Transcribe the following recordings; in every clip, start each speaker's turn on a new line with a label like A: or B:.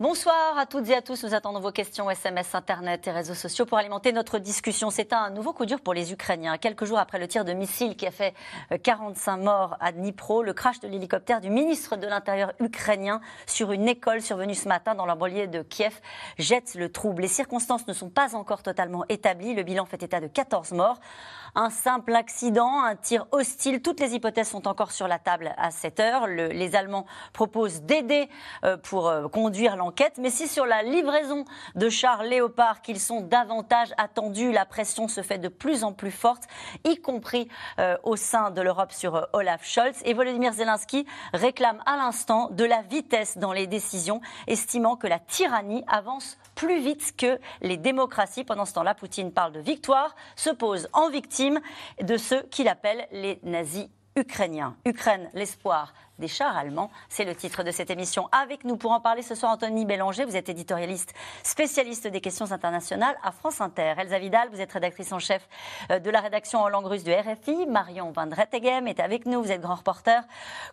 A: Bonsoir à toutes et à tous. Nous attendons vos questions SMS, Internet et réseaux sociaux pour alimenter notre discussion. C'est un nouveau coup dur pour les Ukrainiens. Quelques jours après le tir de missile qui a fait 45 euh, morts à Dnipro, le crash de l'hélicoptère du ministre de l'Intérieur ukrainien sur une école survenue ce matin dans l'embolier de Kiev jette le trouble. Les circonstances ne sont pas encore totalement établies. Le bilan fait état de 14 morts un simple accident, un tir hostile. Toutes les hypothèses sont encore sur la table à cette heure. les Allemands proposent d'aider euh, pour euh, conduire l'enquête. Mais si sur la livraison de chars Léopard qu'ils sont davantage attendus, la pression se fait de plus en plus forte, y compris euh, au sein de l'Europe sur Olaf Scholz. Et Volodymyr Zelensky réclame à l'instant de la vitesse dans les décisions, estimant que la tyrannie avance plus vite que les démocraties. Pendant ce temps-là, Poutine parle de victoire, se pose en victime de ceux qu'il appelle les nazis ukrainiens. Ukraine, l'espoir des chars allemands. C'est le titre de cette émission. Avec nous pour en parler ce soir, Anthony Bélanger. Vous êtes éditorialiste spécialiste des questions internationales à France Inter. Elsa Vidal, vous êtes rédactrice en chef euh, de la rédaction en langue russe du RFI. Marion Van Drettegem est avec nous. Vous êtes grand reporter,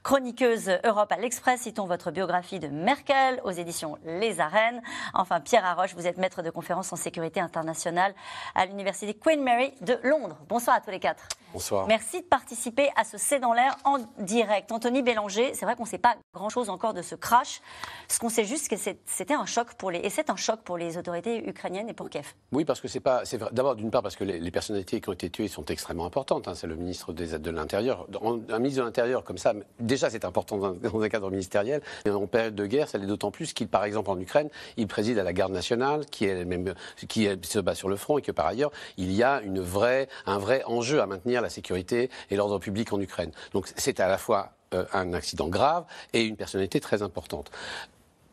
A: chroniqueuse Europe à l'Express. Citons votre biographie de Merkel aux éditions Les Arènes. Enfin, Pierre Arroche, vous êtes maître de conférences en sécurité internationale à l'Université Queen Mary de Londres. Bonsoir à tous les quatre.
B: Bonsoir.
A: Merci de participer à ce C'est dans l'air en direct. Anthony Bélanger, c'est vrai qu'on ne sait pas grand-chose encore de ce crash. Ce qu'on sait juste, que c'était un choc pour les, et c'est un choc pour les autorités ukrainiennes et pour Kiev.
B: Oui, parce que c'est pas, c'est d'abord d'une part parce que les, personnalités qui ont été tuées sont extrêmement importantes. Hein. c'est le ministre des, de l'Intérieur. Un ministre de l'Intérieur comme ça, déjà c'est important dans un, cadre ministériel. Mais en période de guerre, ça l'est d'autant plus qu'il, par exemple, en Ukraine, il préside à la garde nationale, qui est même, qui se bat sur le front, et que par ailleurs, il y a une vraie, un vrai enjeu à maintenir la sécurité et l'ordre public en Ukraine. Donc c'est à la fois euh, un accident grave et une personnalité très importante.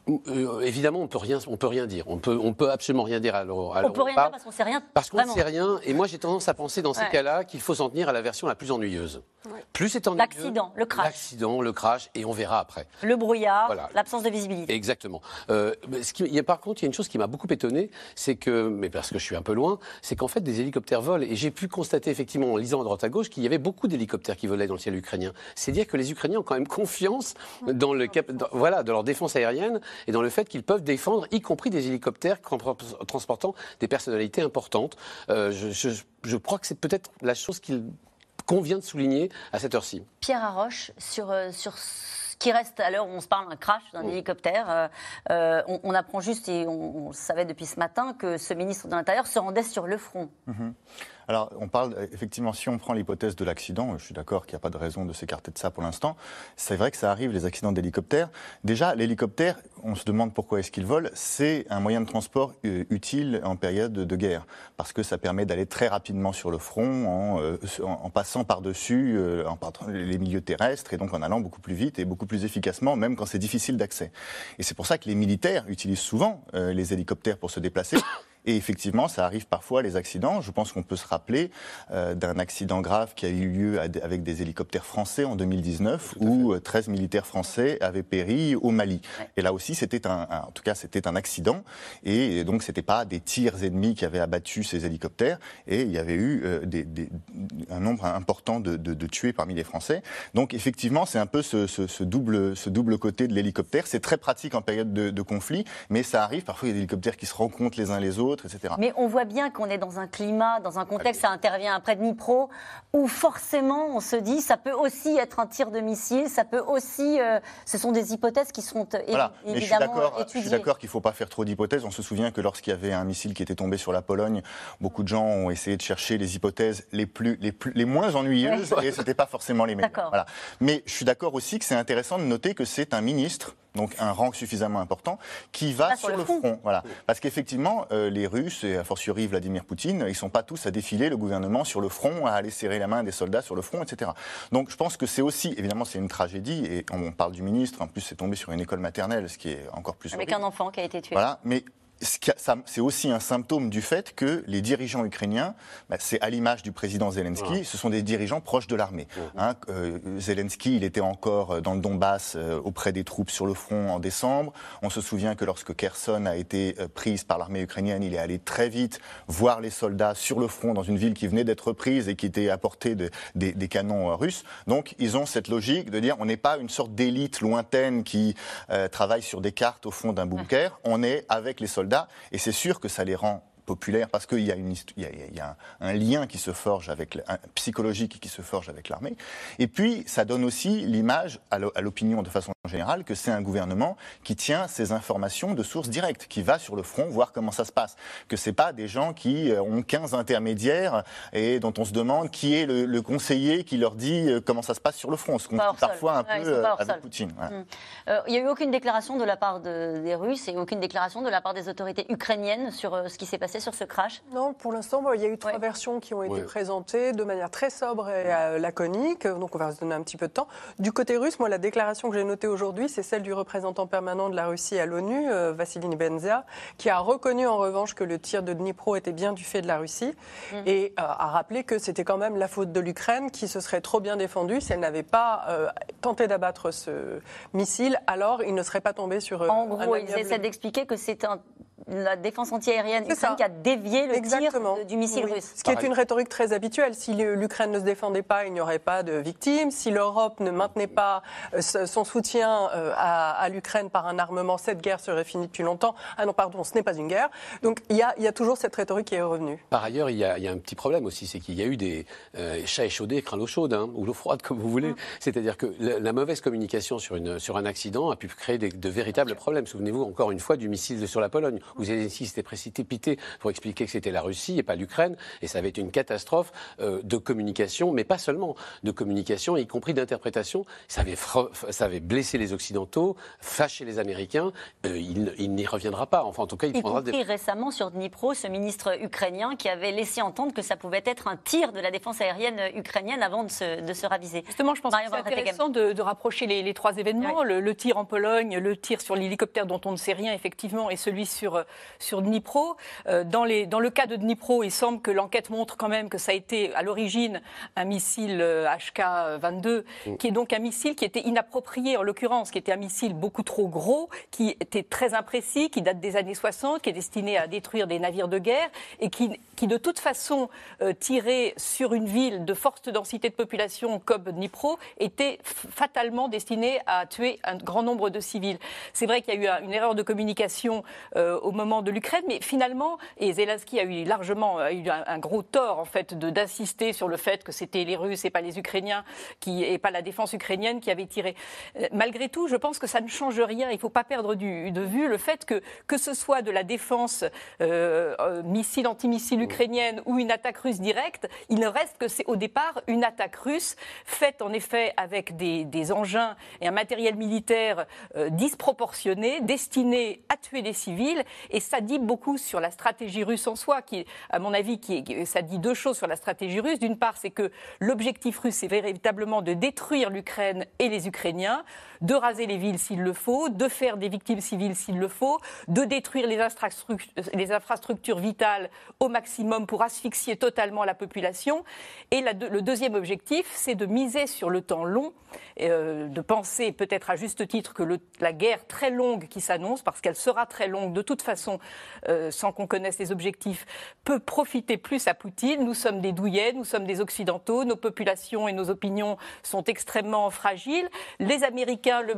B: Euh, évidemment, on peut rien, on peut rien dire. On peut, on peut absolument rien dire à l'euro.
A: On peut rien dire parce qu'on sait rien.
B: Parce qu'on ne sait rien. Et moi, j'ai tendance à penser dans ces cas-là qu'il faut s'en tenir à la version la plus ennuyeuse. Plus c'est ennuyeux.
A: L'accident, le crash.
B: L'accident, le crash, et on verra après.
A: Le brouillard, l'absence de visibilité.
B: Exactement. Euh, ce qui, il y a, par contre, il y a une chose qui m'a beaucoup étonné, c'est que, mais parce que je suis un peu loin, c'est qu'en fait des hélicoptères volent. Et j'ai pu constater effectivement en lisant à droite à gauche qu'il y avait beaucoup d'hélicoptères qui volaient dans le ciel ukrainien. C'est dire que les Ukrainiens ont quand même confiance dans le voilà, de leur défense aérienne et dans le fait qu'ils peuvent défendre, y compris des hélicoptères transportant des personnalités importantes. Euh, je, crois que c'est peut-être la chose qu'il convient de souligner à cette heure-ci.
A: Pierre Arroche, sur, euh, sur ce qui reste à l'heure où on se parle d'un crash d'un hélicoptère, euh, on, apprend juste, et on, savait depuis ce matin, que ce ministre de l'Intérieur se rendait sur le front.
C: Mm-hmm. Alors, on parle, effectivement, si on prend l'hypothèse de l'accident, je suis d'accord qu'il n'y a pas de raison de s'écarter de ça pour l'instant, c'est vrai que ça arrive, les accidents d'hélicoptère. Déjà, l'hélicoptère, on se demande pourquoi est-ce qu'il vole, c'est un moyen de transport euh, utile en période de guerre, parce que ça permet d'aller très rapidement sur le front en, euh, passant par-dessus euh, les milieux terrestres, et donc en allant beaucoup plus vite et beaucoup plus efficacement, même quand c'est difficile d'accès. Et c'est pour ça que les militaires utilisent souvent les hélicoptères pour se déplacer. Et effectivement, ça arrive parfois les accidents. Je pense qu'on peut se rappeler euh, d'un accident grave qui a eu lieu avec des hélicoptères français en 2019, où 13 euh, militaires français avaient péri au Mali. Et là aussi, c'était un, en tout cas, c'était un accident. Et donc, c'était pas des tirs ennemis qui avaient abattu ces hélicoptères. Et il y avait eu euh, des, des, un nombre important de, de, de, tués parmi les Français. Donc, effectivement, c'est un peu ce, ce, ce, double, ce double côté de l'hélicoptère. C'est très pratique en période de, de conflit, mais ça arrive. Parfois, il y a des hélicoptères qui se rencontrent les uns les autres
A: mais on voit bien qu'on est dans un climat, dans un contexte, ça intervient après Dnipro, où forcément on se dit ça peut aussi être un tir de missile, ça peut aussi. Euh, ce sont des hypothèses qui sont voilà. évidemment
C: je suis d'accord qu'il ne faut pas faire trop d'hypothèses. On se souvient que lorsqu'il y avait un missile qui était tombé sur la Pologne, beaucoup de gens ont essayé de chercher les hypothèses les, plus, les, plus, les moins ennuyeuses et ce n'était pas forcément les meilleures. Voilà. Mais je suis d'accord aussi que c'est intéressant de noter que c'est un ministre donc un rang suffisamment important, qui va sur, le front. Voilà. Parce qu'effectivement, euh, les Russes, et a fortiori Vladimir Poutine, ils ne sont pas tous à défiler le gouvernement sur le front, à aller serrer la main des soldats sur le front, etc. Donc je pense que c'est aussi, évidemment, c'est une tragédie, et on parle du ministre, en plus c'est tombé sur une école maternelle, ce qui est encore plus...
A: Avec un enfant qui a été tué.
C: Voilà, mais c'est aussi un symptôme du fait que les dirigeants ukrainiens, bah, c'est à l'image du président Zelensky, ce sont des dirigeants proches de l'armée. Hein, euh, Zelensky, il était encore dans le Donbass euh, auprès des troupes sur le front en décembre. On se souvient que lorsque Kherson a été euh, prise par l'armée ukrainienne, il est allé très vite voir les soldats sur le front dans une ville qui venait d'être prise et qui était à portée de, des, canons russes. Donc ils ont cette logique de dire on n'est pas une sorte d'élite lointaine qui travaille sur des cartes au fond d'un bunker, on est avec les soldats et c'est sûr que ça les rend populaire parce qu'il y a, y un, lien qui se forge avec un, psychologique qui se forge avec l'armée. Et puis ça donne aussi l'image à l'opinion de façon générale que c'est un gouvernement qui tient ses informations de source directe, qui va sur le front voir comment ça se passe, que c'est pas des gens qui euh, ont 15 intermédiaires et dont on se demande qui est le, conseiller qui leur dit euh, comment ça se passe sur le front, ce qu'on dit parfois un peu euh, avec Poutine.
A: Hum. Il n'y a eu aucune déclaration de la part des Russes et aucune déclaration de la part des autorités ukrainiennes sur ce qui s'est passé sur ce crash
D: Non, pour l'instant, il y a eu trois versions qui ont été présentées de manière très sobre et euh, laconique. Donc, on va se donner un petit peu de temps. Du côté russe, moi, la déclaration que j'ai notée aujourd'hui, c'est celle du représentant permanent de la Russie à l'ONU, euh, Vassili Benzia, qui a reconnu en revanche que le tir de Dnipro était bien du fait de la Russie mhm. et euh, a rappelé que c'était quand même la faute de l'Ukraine qui se serait trop bien défendue si elle n'avait pas tenté d'abattre ce missile. Alors, il ne serait pas tombé sur.
A: En gros, ils essaient d'expliquer que c'est un la défense antiaérienne ukrainienne qui a dévié le tir du missile russe.
D: Ce qui est une rhétorique très habituelle. Si l'Ukraine ne se défendait pas, il n'y aurait pas de victimes. Si l'Europe ne maintenait pas euh, son soutien euh, à, l'Ukraine par un armement, cette guerre serait finie depuis longtemps. Ah non, pardon, ce n'est pas une guerre. Donc il y a, toujours cette rhétorique qui est revenue.
B: Par ailleurs, il y a, un petit problème aussi, c'est qu'il y a eu des euh, chats échaudés, craint l'eau chaude, hein, ou l'eau froide, comme vous voulez. Mm. C'est-à-dire que la, mauvaise communication sur, une, sur un accident a pu créer de véritables problèmes. Souvenez-vous encore une fois du missile sur la Pologne, où Zelensky s'était précipité pour expliquer que c'était la Russie et pas l'Ukraine, et ça avait été une catastrophe euh, de communication, mais pas seulement de communication, y compris d'interprétation. Ça avait, ça avait blessé les Occidentaux, fâché les Américains. Euh, il, n'y reviendra pas. Enfin, en tout cas, il
A: y
B: prendra
A: compris récemment sur Dnipro, ce ministre ukrainien qui avait laissé entendre que ça pouvait être un tir de la défense aérienne ukrainienne avant de se, de se raviser.
E: Justement, je pense que c'est intéressant de, rapprocher les, trois événements. Le, le, tir en Pologne, le tir sur l'hélicoptère dont on ne sait rien, effectivement, et celui sur, sur Dnipro. Euh, dans, le cas de Dnipro, il semble que l'enquête montre quand même que ça a été à l'origine un missile HK-22, euh, mm. qui est donc un missile qui était inapproprié en l'occurrence, qui était un missile beaucoup trop gros, qui était très imprécis, qui date des années 60, qui est destiné à détruire des navires de guerre et qui, de toute façon euh, tiré sur une ville de forte densité de population comme Dnipro était fatalement destiné à tuer un grand nombre de civils. C'est vrai qu'il y a eu une erreur de communication au moment de l'Ukraine, mais finalement, et Zelensky a eu largement eu un, gros tort en fait d'insister sur le fait que c'était les Russes et pas les Ukrainiens qui et pas la défense ukrainienne qui avait tiré. Euh, malgré tout, je pense que ça ne change rien. Il ne faut pas perdre de vue le fait que que ce soit de la défense euh, euh, missile antimissile ukrainienne ou une attaque russe directe, il ne reste que c'est au départ une attaque russe faite en effet avec des, des engins et un matériel militaire disproportionné destiné à tuer des civils et ça dit beaucoup sur la stratégie russe en soi, qui, à mon avis, qui, ça dit deux choses sur la stratégie russe. D'une part, c'est que l'objectif russe, c'est véritablement de détruire l'Ukraine et les Ukrainiens, de raser les villes s'il le faut, de faire des victimes civiles s'il le faut, de détruire les, infrastructures vitales au maximum pour asphyxier totalement la population. Et le deuxième objectif, c'est de miser sur le temps long, euh, de penser peut-être à juste titre que la guerre très longue qui s'annonce, parce qu'elle sera très longue de toute façon, euh, sans qu'on connaisse les objectifs, peut profiter plus à Poutine. Nous sommes des douillets, nous sommes des Occidentaux, nos populations et nos opinions sont extrêmement fragiles. Les Américains, le,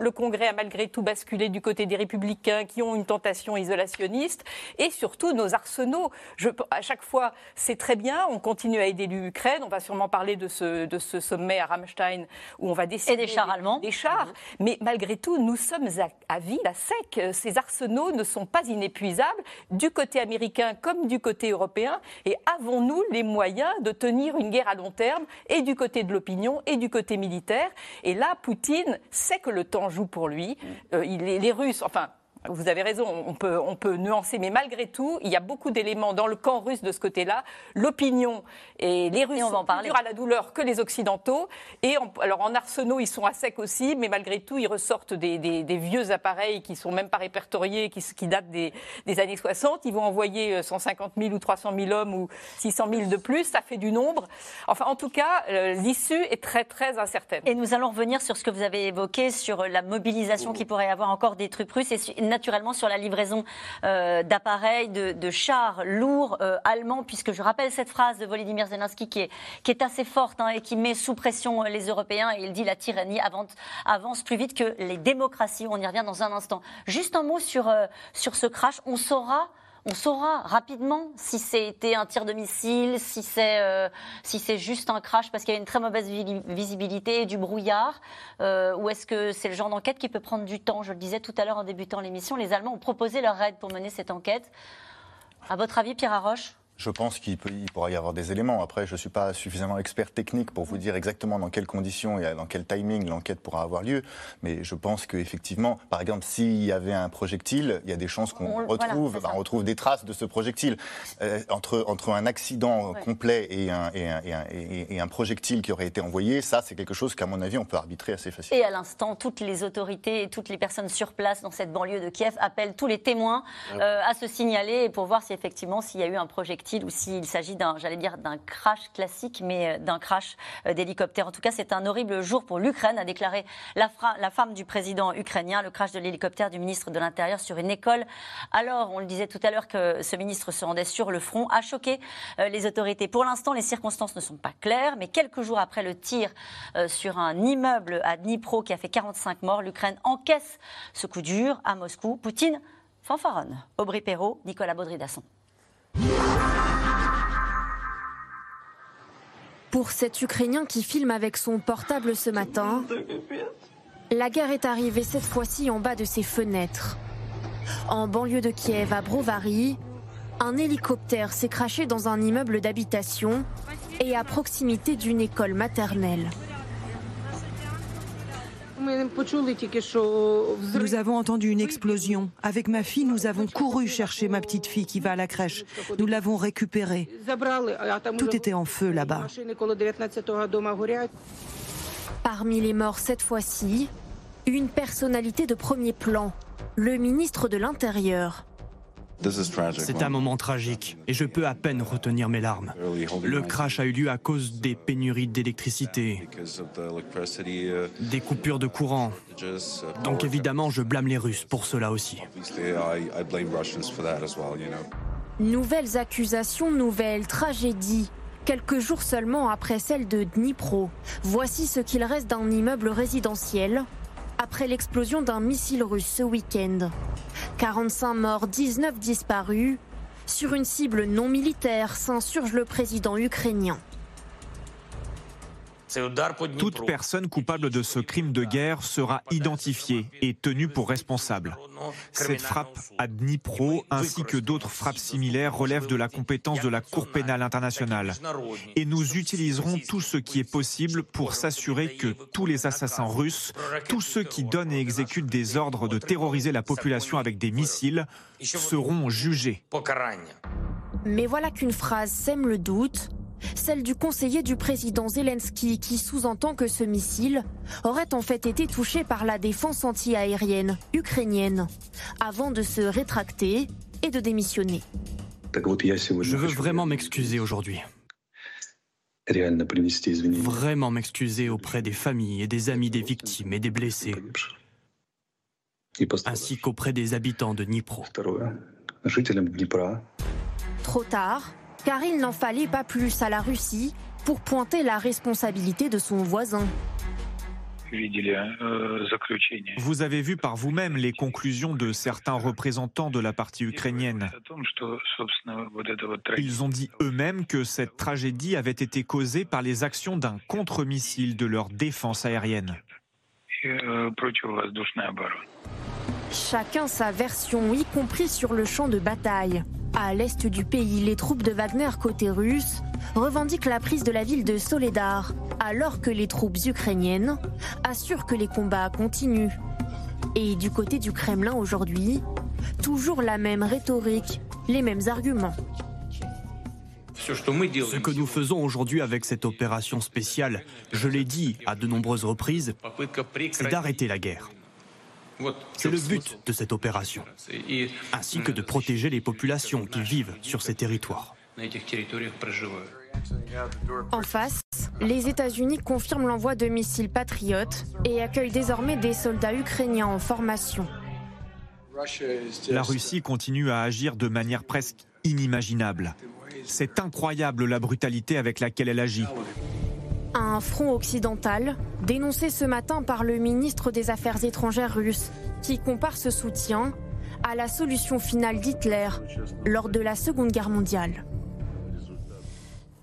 E: le, Congrès a malgré tout basculé du côté des républicains qui ont une tentation isolationniste. Et surtout, nos arsenaux. Je, à chaque fois, c'est très bien, on continue à aider l'Ukraine. On va sûrement parler de ce, de ce sommet à Rammstein où on va décider.
A: Et des chars allemands.
E: Des chars. Mais malgré tout, nous sommes à, à ville, à sec. Ces arsenaux ne sont pas inépuisables du côté américain comme du côté européen Et avons-nous les moyens de tenir une guerre à long terme et du côté de l'opinion et du côté militaire? Et là, Poutine sait que le temps joue pour lui. Euh, il, les Russes, enfin, vous avez raison, on peut, on peut nuancer, mais malgré tout, il y a beaucoup d'éléments dans le camp russe de ce côté-là. L'opinion et les Russes
A: on va en parler.
E: à la douleur que les Occidentaux. Et alors en arsenaux, ils sont à sec aussi, mais malgré tout, ils ressortent des, vieux appareils qui sont même pas répertoriés, qui, qui datent des, années 60. Ils vont envoyer 150 euh, 000 ou 300 000 hommes ou 600 000 de plus. Ça fait du nombre. Enfin, en tout cas, euh, l'issue est très très incertaine.
A: Et nous allons revenir sur ce que vous avez évoqué sur la mobilisation qui pourrait y avoir encore des trucs russes et naturellement sur la livraison euh, d'appareils, de, chars lourds euh, allemands, puisque je rappelle cette phrase de Volodymyr Zelensky qui est, qui est assez forte hein, et qui met sous pression les Européens. Et il dit la tyrannie avance, avance, plus vite que les démocraties. On y revient dans un instant. Juste un mot sur, euh, sur ce crash. On saura on saura rapidement si c'était un tir de missile, si c'est euh, si juste un crash parce qu'il y a une très mauvaise visibilité et du brouillard, euh, ou est-ce que c'est le genre d'enquête qui peut prendre du temps? Je le disais tout à l'heure en débutant l'émission, les Allemands ont proposé leur aide pour mener cette enquête. À votre avis, Pierre Arroche?
C: Je pense qu'il pourra y avoir des éléments. Après, je ne suis pas suffisamment expert technique pour vous dire exactement dans quelles conditions et dans quel timing l'enquête pourra avoir lieu. Mais je pense qu'effectivement, par exemple, s'il y avait un projectile, il y a des chances qu'on retrouve, on retrouve des traces de ce projectile. Euh, entre, entre un accident complet et un, et, un, et, un, projectile qui aurait été envoyé, ça, c'est quelque chose qu'à mon avis, on peut arbitrer assez facilement.
A: Et à l'instant, toutes les autorités et toutes les personnes sur place dans cette banlieue de Kiev appellent tous les témoins euh, à se signaler pour voir si effectivement, s'il y a eu un projectile ou s'il s'agit d'un, j'allais dire, d'un crash classique, mais euh, d'un crash euh, d'hélicoptère. En tout cas, c'est un horrible jour pour l'Ukraine, a déclaré la, la, femme du président ukrainien, le crash de l'hélicoptère du ministre de l'Intérieur sur une école. Alors, on le disait tout à l'heure que ce ministre se rendait sur le front, a choqué euh, les autorités. Pour l'instant, les circonstances ne sont pas claires, mais quelques jours après le tir sur un immeuble à Dnipro qui a fait 45 morts, l'Ukraine encaisse ce coup dur à Moscou. Poutine fanfaronne. Aubry Perrault, Nicolas Baudry-Dasson.
F: Pour cet Ukrainien qui filme avec son portable ce matin, la guerre est arrivée cette fois-ci en bas de ses fenêtres. En banlieue de Kiev, à Brovary, un hélicoptère s'est craché dans un immeuble d'habitation et à proximité d'une école maternelle.
G: Nous avons entendu une explosion. Avec ma fille, nous avons couru chercher ma petite fille qui va à la crèche. Nous l'avons récupérée. Tout était en feu là-bas.
F: Parmi les morts cette fois-ci, une personnalité de premier plan, le ministre de l'Intérieur.
H: C'est un moment tragique et je peux à peine retenir mes larmes. Le crash a eu lieu à cause des pénuries d'électricité, des coupures de courant. Donc évidemment, je blâme les Russes pour cela aussi.
F: Nouvelles accusations, nouvelles tragédies. Quelques jours seulement après celle de Dnipro, voici ce qu'il reste d'un immeuble résidentiel après l'explosion d'un missile russe ce week-end. 45 morts, 19 disparus. Sur une cible non militaire, s'insurge le président ukrainien.
I: Toute personne coupable de ce crime de guerre sera identifiée et tenue pour responsable. Cette frappe à Dnipro ainsi que d'autres frappes similaires relèvent de la compétence de la Cour pénale internationale. Et nous utiliserons tout ce qui est possible pour s'assurer que tous les assassins russes, tous ceux qui donnent et exécutent des ordres de terroriser la population avec des missiles, seront jugés.
F: Mais voilà qu'une phrase sème le doute celle du conseiller du président Zelensky qui sous-entend que ce missile aurait en fait été touché par la défense anti-aérienne ukrainienne, avant de se rétracter et de démissionner.
H: Je veux vraiment m'excuser aujourd'hui. Vraiment m'excuser auprès des familles et des amis des victimes et des blessés, ainsi qu'auprès des habitants de Dnipro.
F: Trop tard, car il n'en fallait pas plus à la Russie pour pointer la responsabilité de son voisin.
I: Vous avez vu par vous-même les conclusions de certains représentants de la partie ukrainienne. Ils ont dit eux-mêmes que cette tragédie avait été causée par les actions d'un contre-missile de leur défense aérienne.
F: Chacun sa version, y compris sur le champ de bataille. À l'est du pays, les troupes de Wagner côté russe revendiquent la prise de la ville de Soledar, alors que les troupes ukrainiennes assurent que les combats continuent. Et du côté du Kremlin aujourd'hui, toujours la même rhétorique, les mêmes arguments.
H: Ce que nous faisons aujourd'hui avec cette opération spéciale, je l'ai dit à de nombreuses reprises, c'est d'arrêter la guerre. C'est le but de cette opération, ainsi que de protéger les populations qui vivent sur ces territoires.
F: En face, les États-Unis confirment l'envoi de missiles patriotes et accueillent désormais des soldats ukrainiens en formation.
I: La Russie continue à agir de manière presque inimaginable. C'est incroyable la brutalité avec laquelle elle agit.
F: Un front occidental, dénoncé ce matin par le ministre des Affaires étrangères russe, qui compare ce soutien à la solution finale d'Hitler lors de la Seconde Guerre mondiale.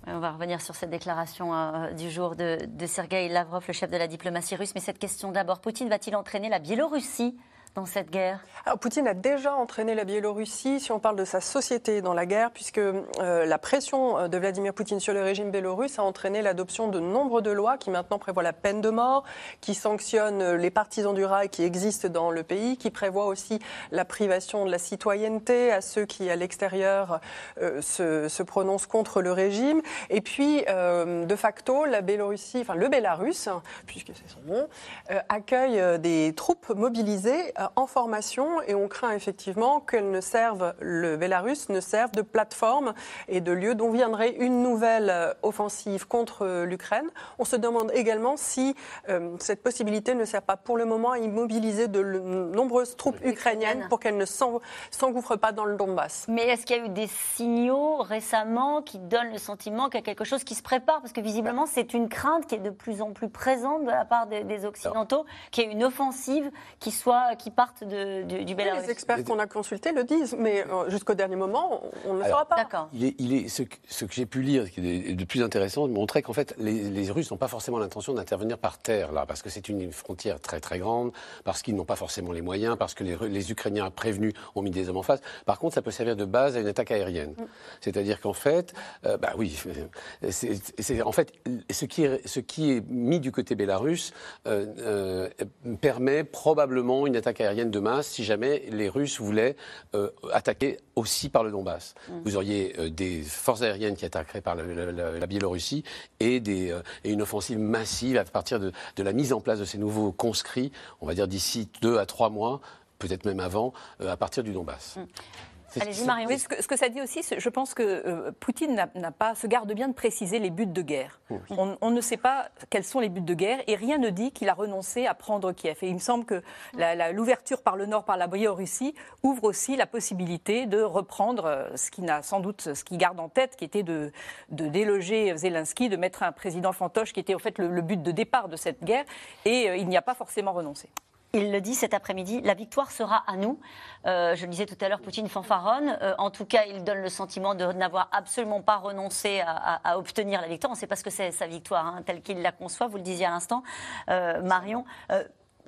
A: On va revenir sur cette déclaration euh, du jour de, de Sergei Lavrov, le chef de la diplomatie russe. Mais cette question d'abord, Poutine va-t-il entraîner la Biélorussie
D: Poutine a déjà entraîné la Biélorussie, si on parle de sa société dans la guerre, puisque euh, la pression euh, de Vladimir Poutine sur le régime biélorusse a entraîné l'adoption de nombre de lois qui maintenant prévoient la peine de mort, qui sanctionnent euh, les partisans du rail qui existent dans le pays, qui prévoient aussi la privation de la citoyenneté à ceux qui, à l'extérieur, se, prononcent contre le régime. Et puis, de facto, la Biélorussie, enfin le Bélarus, puisque c'est son nom, accueille des troupes mobilisées en formation et on craint effectivement qu'elles ne servent, le Bélarus ne serve de plateforme et de lieu dont viendrait une nouvelle euh, offensive contre euh, l'Ukraine. On se demande également si cette possibilité ne sert pas pour le moment à immobiliser de nombreuses troupes ukrainiennes pour qu'elles ne s'engouffrent pas dans le Donbass.
A: Mais est-ce qu'il y a eu des signaux récemment qui donnent le sentiment qu'il y a quelque chose qui se prépare? Parce que visiblement, c'est une crainte qui est de plus en plus présente de la part des, Occidentaux, qu'il y ait une offensive qui soit qui partent de, du, Bélarus.
D: Les experts qu'on a consultés le disent, mais euh, jusqu'au dernier moment, on ne le saura pas.
A: D'accord.
B: Il est, il est, ce, ce que j'ai pu lire, ce qui est de plus intéressant, montrait qu'en fait, les, les Russes n'ont pas forcément l'intention d'intervenir par terre, là, parce que c'est une frontière très très grande, parce qu'ils n'ont pas forcément les moyens, parce que les, les, Ukrainiens prévenus ont mis des hommes en face. Par contre, ça peut servir de base à une attaque aérienne. Mm. C'est-à-dire qu'en fait, euh, bah oui, c'est en fait ce qui, est, ce qui est mis du côté bélarus euh, euh permet probablement une attaque aérienne de masse si jamais les Russes voulaient euh, attaquer aussi par le Donbass. Mm. Vous auriez euh, des forces aériennes qui attaqueraient par la, Biélorussie et, des, euh, et, une offensive massive à partir de, de, la mise en place de ces nouveaux conscrits, on va dire d'ici deux à trois mois, peut-être même avant, à partir du Donbass.
E: Allez-y, Marion. ce, que, ça dit aussi, je pense que euh, Poutine n'a pas, se garde bien de préciser les buts de guerre. On, ne sait pas quels sont les buts de guerre et rien ne dit qu'il a renoncé à prendre Kiev. Et il me semble que l'ouverture par le nord, par la Biélorussie, ouvre aussi la possibilité de reprendre euh, ce qui n'a sans doute, ce qu'il garde en tête, qui était de, de, déloger Zelensky, de mettre un président fantoche, qui était au fait le, but de départ de cette guerre. Et euh, il n'y a pas forcément renoncé.
A: Il le dit cet après-midi, la victoire sera à nous. Euh, je le disais tout à l'heure, Poutine fanfaronne. Euh, en tout cas, il donne le sentiment de n'avoir absolument pas renoncé à, obtenir la victoire. On ne sait pas ce que c'est sa victoire, hein, telle qu'il la conçoit, vous le disiez à l'instant, euh, Marion.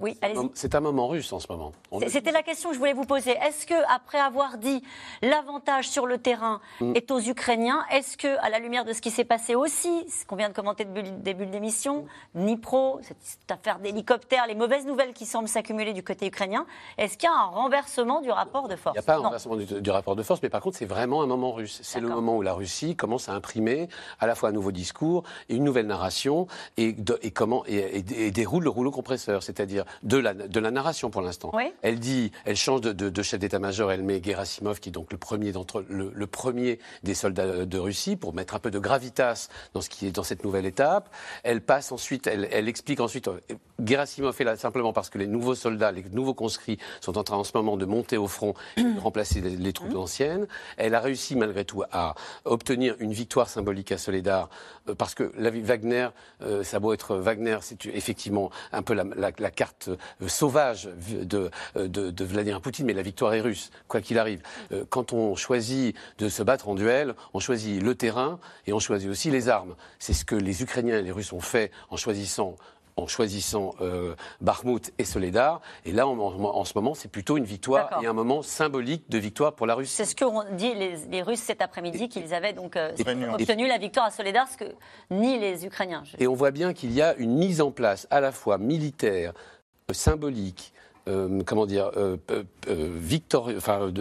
A: Oui,
B: C'est un moment russe en ce moment.
A: C'était la question que je voulais vous poser. Est-ce que, après avoir dit l'avantage sur le terrain mm. est aux Ukrainiens, est-ce que, à la lumière de ce qui s'est passé aussi, ce qu'on vient de commenter de début de l'émission, Nipro, cette affaire d'hélicoptère, les mauvaises nouvelles qui semblent s'accumuler du côté ukrainien, est-ce qu'il y a un renversement du rapport de force?
B: Il n'y a pas un renversement du, rapport de force, mais par contre, c'est vraiment un moment russe. C'est le moment où la Russie commence à imprimer à la fois un nouveau discours, et une nouvelle narration, et, et comment et déroule le rouleau compresseur, c'est-à-dire de la, de la narration pour l'instant. Elle dit, elle change de, de, chef d'état-major, elle met Gerasimov, qui est donc le premier, d'entre, le, premier des soldats de Russie, pour mettre un peu de gravitas dans ce qui est dans cette nouvelle étape. Elle passe ensuite, elle, elle explique ensuite, euh, Gerasimov est là simplement parce que les nouveaux soldats, les nouveaux conscrits sont en train en ce moment de monter au front et de remplacer les, troupes anciennes. Elle a réussi malgré tout à obtenir une victoire symbolique à Soledar, euh, parce que la, Wagner, euh, ça doit être Wagner, c'est effectivement un peu la, la, la carte euh, sauvage de, de, de, Vladimir Poutine, mais la victoire est russe, quoi qu'il arrive. Euh, quand on choisit de se battre en duel, on choisit le terrain et on choisit aussi les armes. C'est ce que les Ukrainiens et les Russes ont fait en choisissant en choisissant euh, et Soledar. Et là, en, ce moment, c'est plutôt une victoire et un moment symbolique de victoire pour la Russie.
A: C'est ce qu'ont dit les, Russes cet après-midi, qu'ils avaient donc obtenu la victoire à Soledar, ce que ni les Ukrainiens.
B: Et on voit bien qu'il y a une mise en place à la fois militaire, symbolique, euh, comment dire, euh, victorieux, enfin,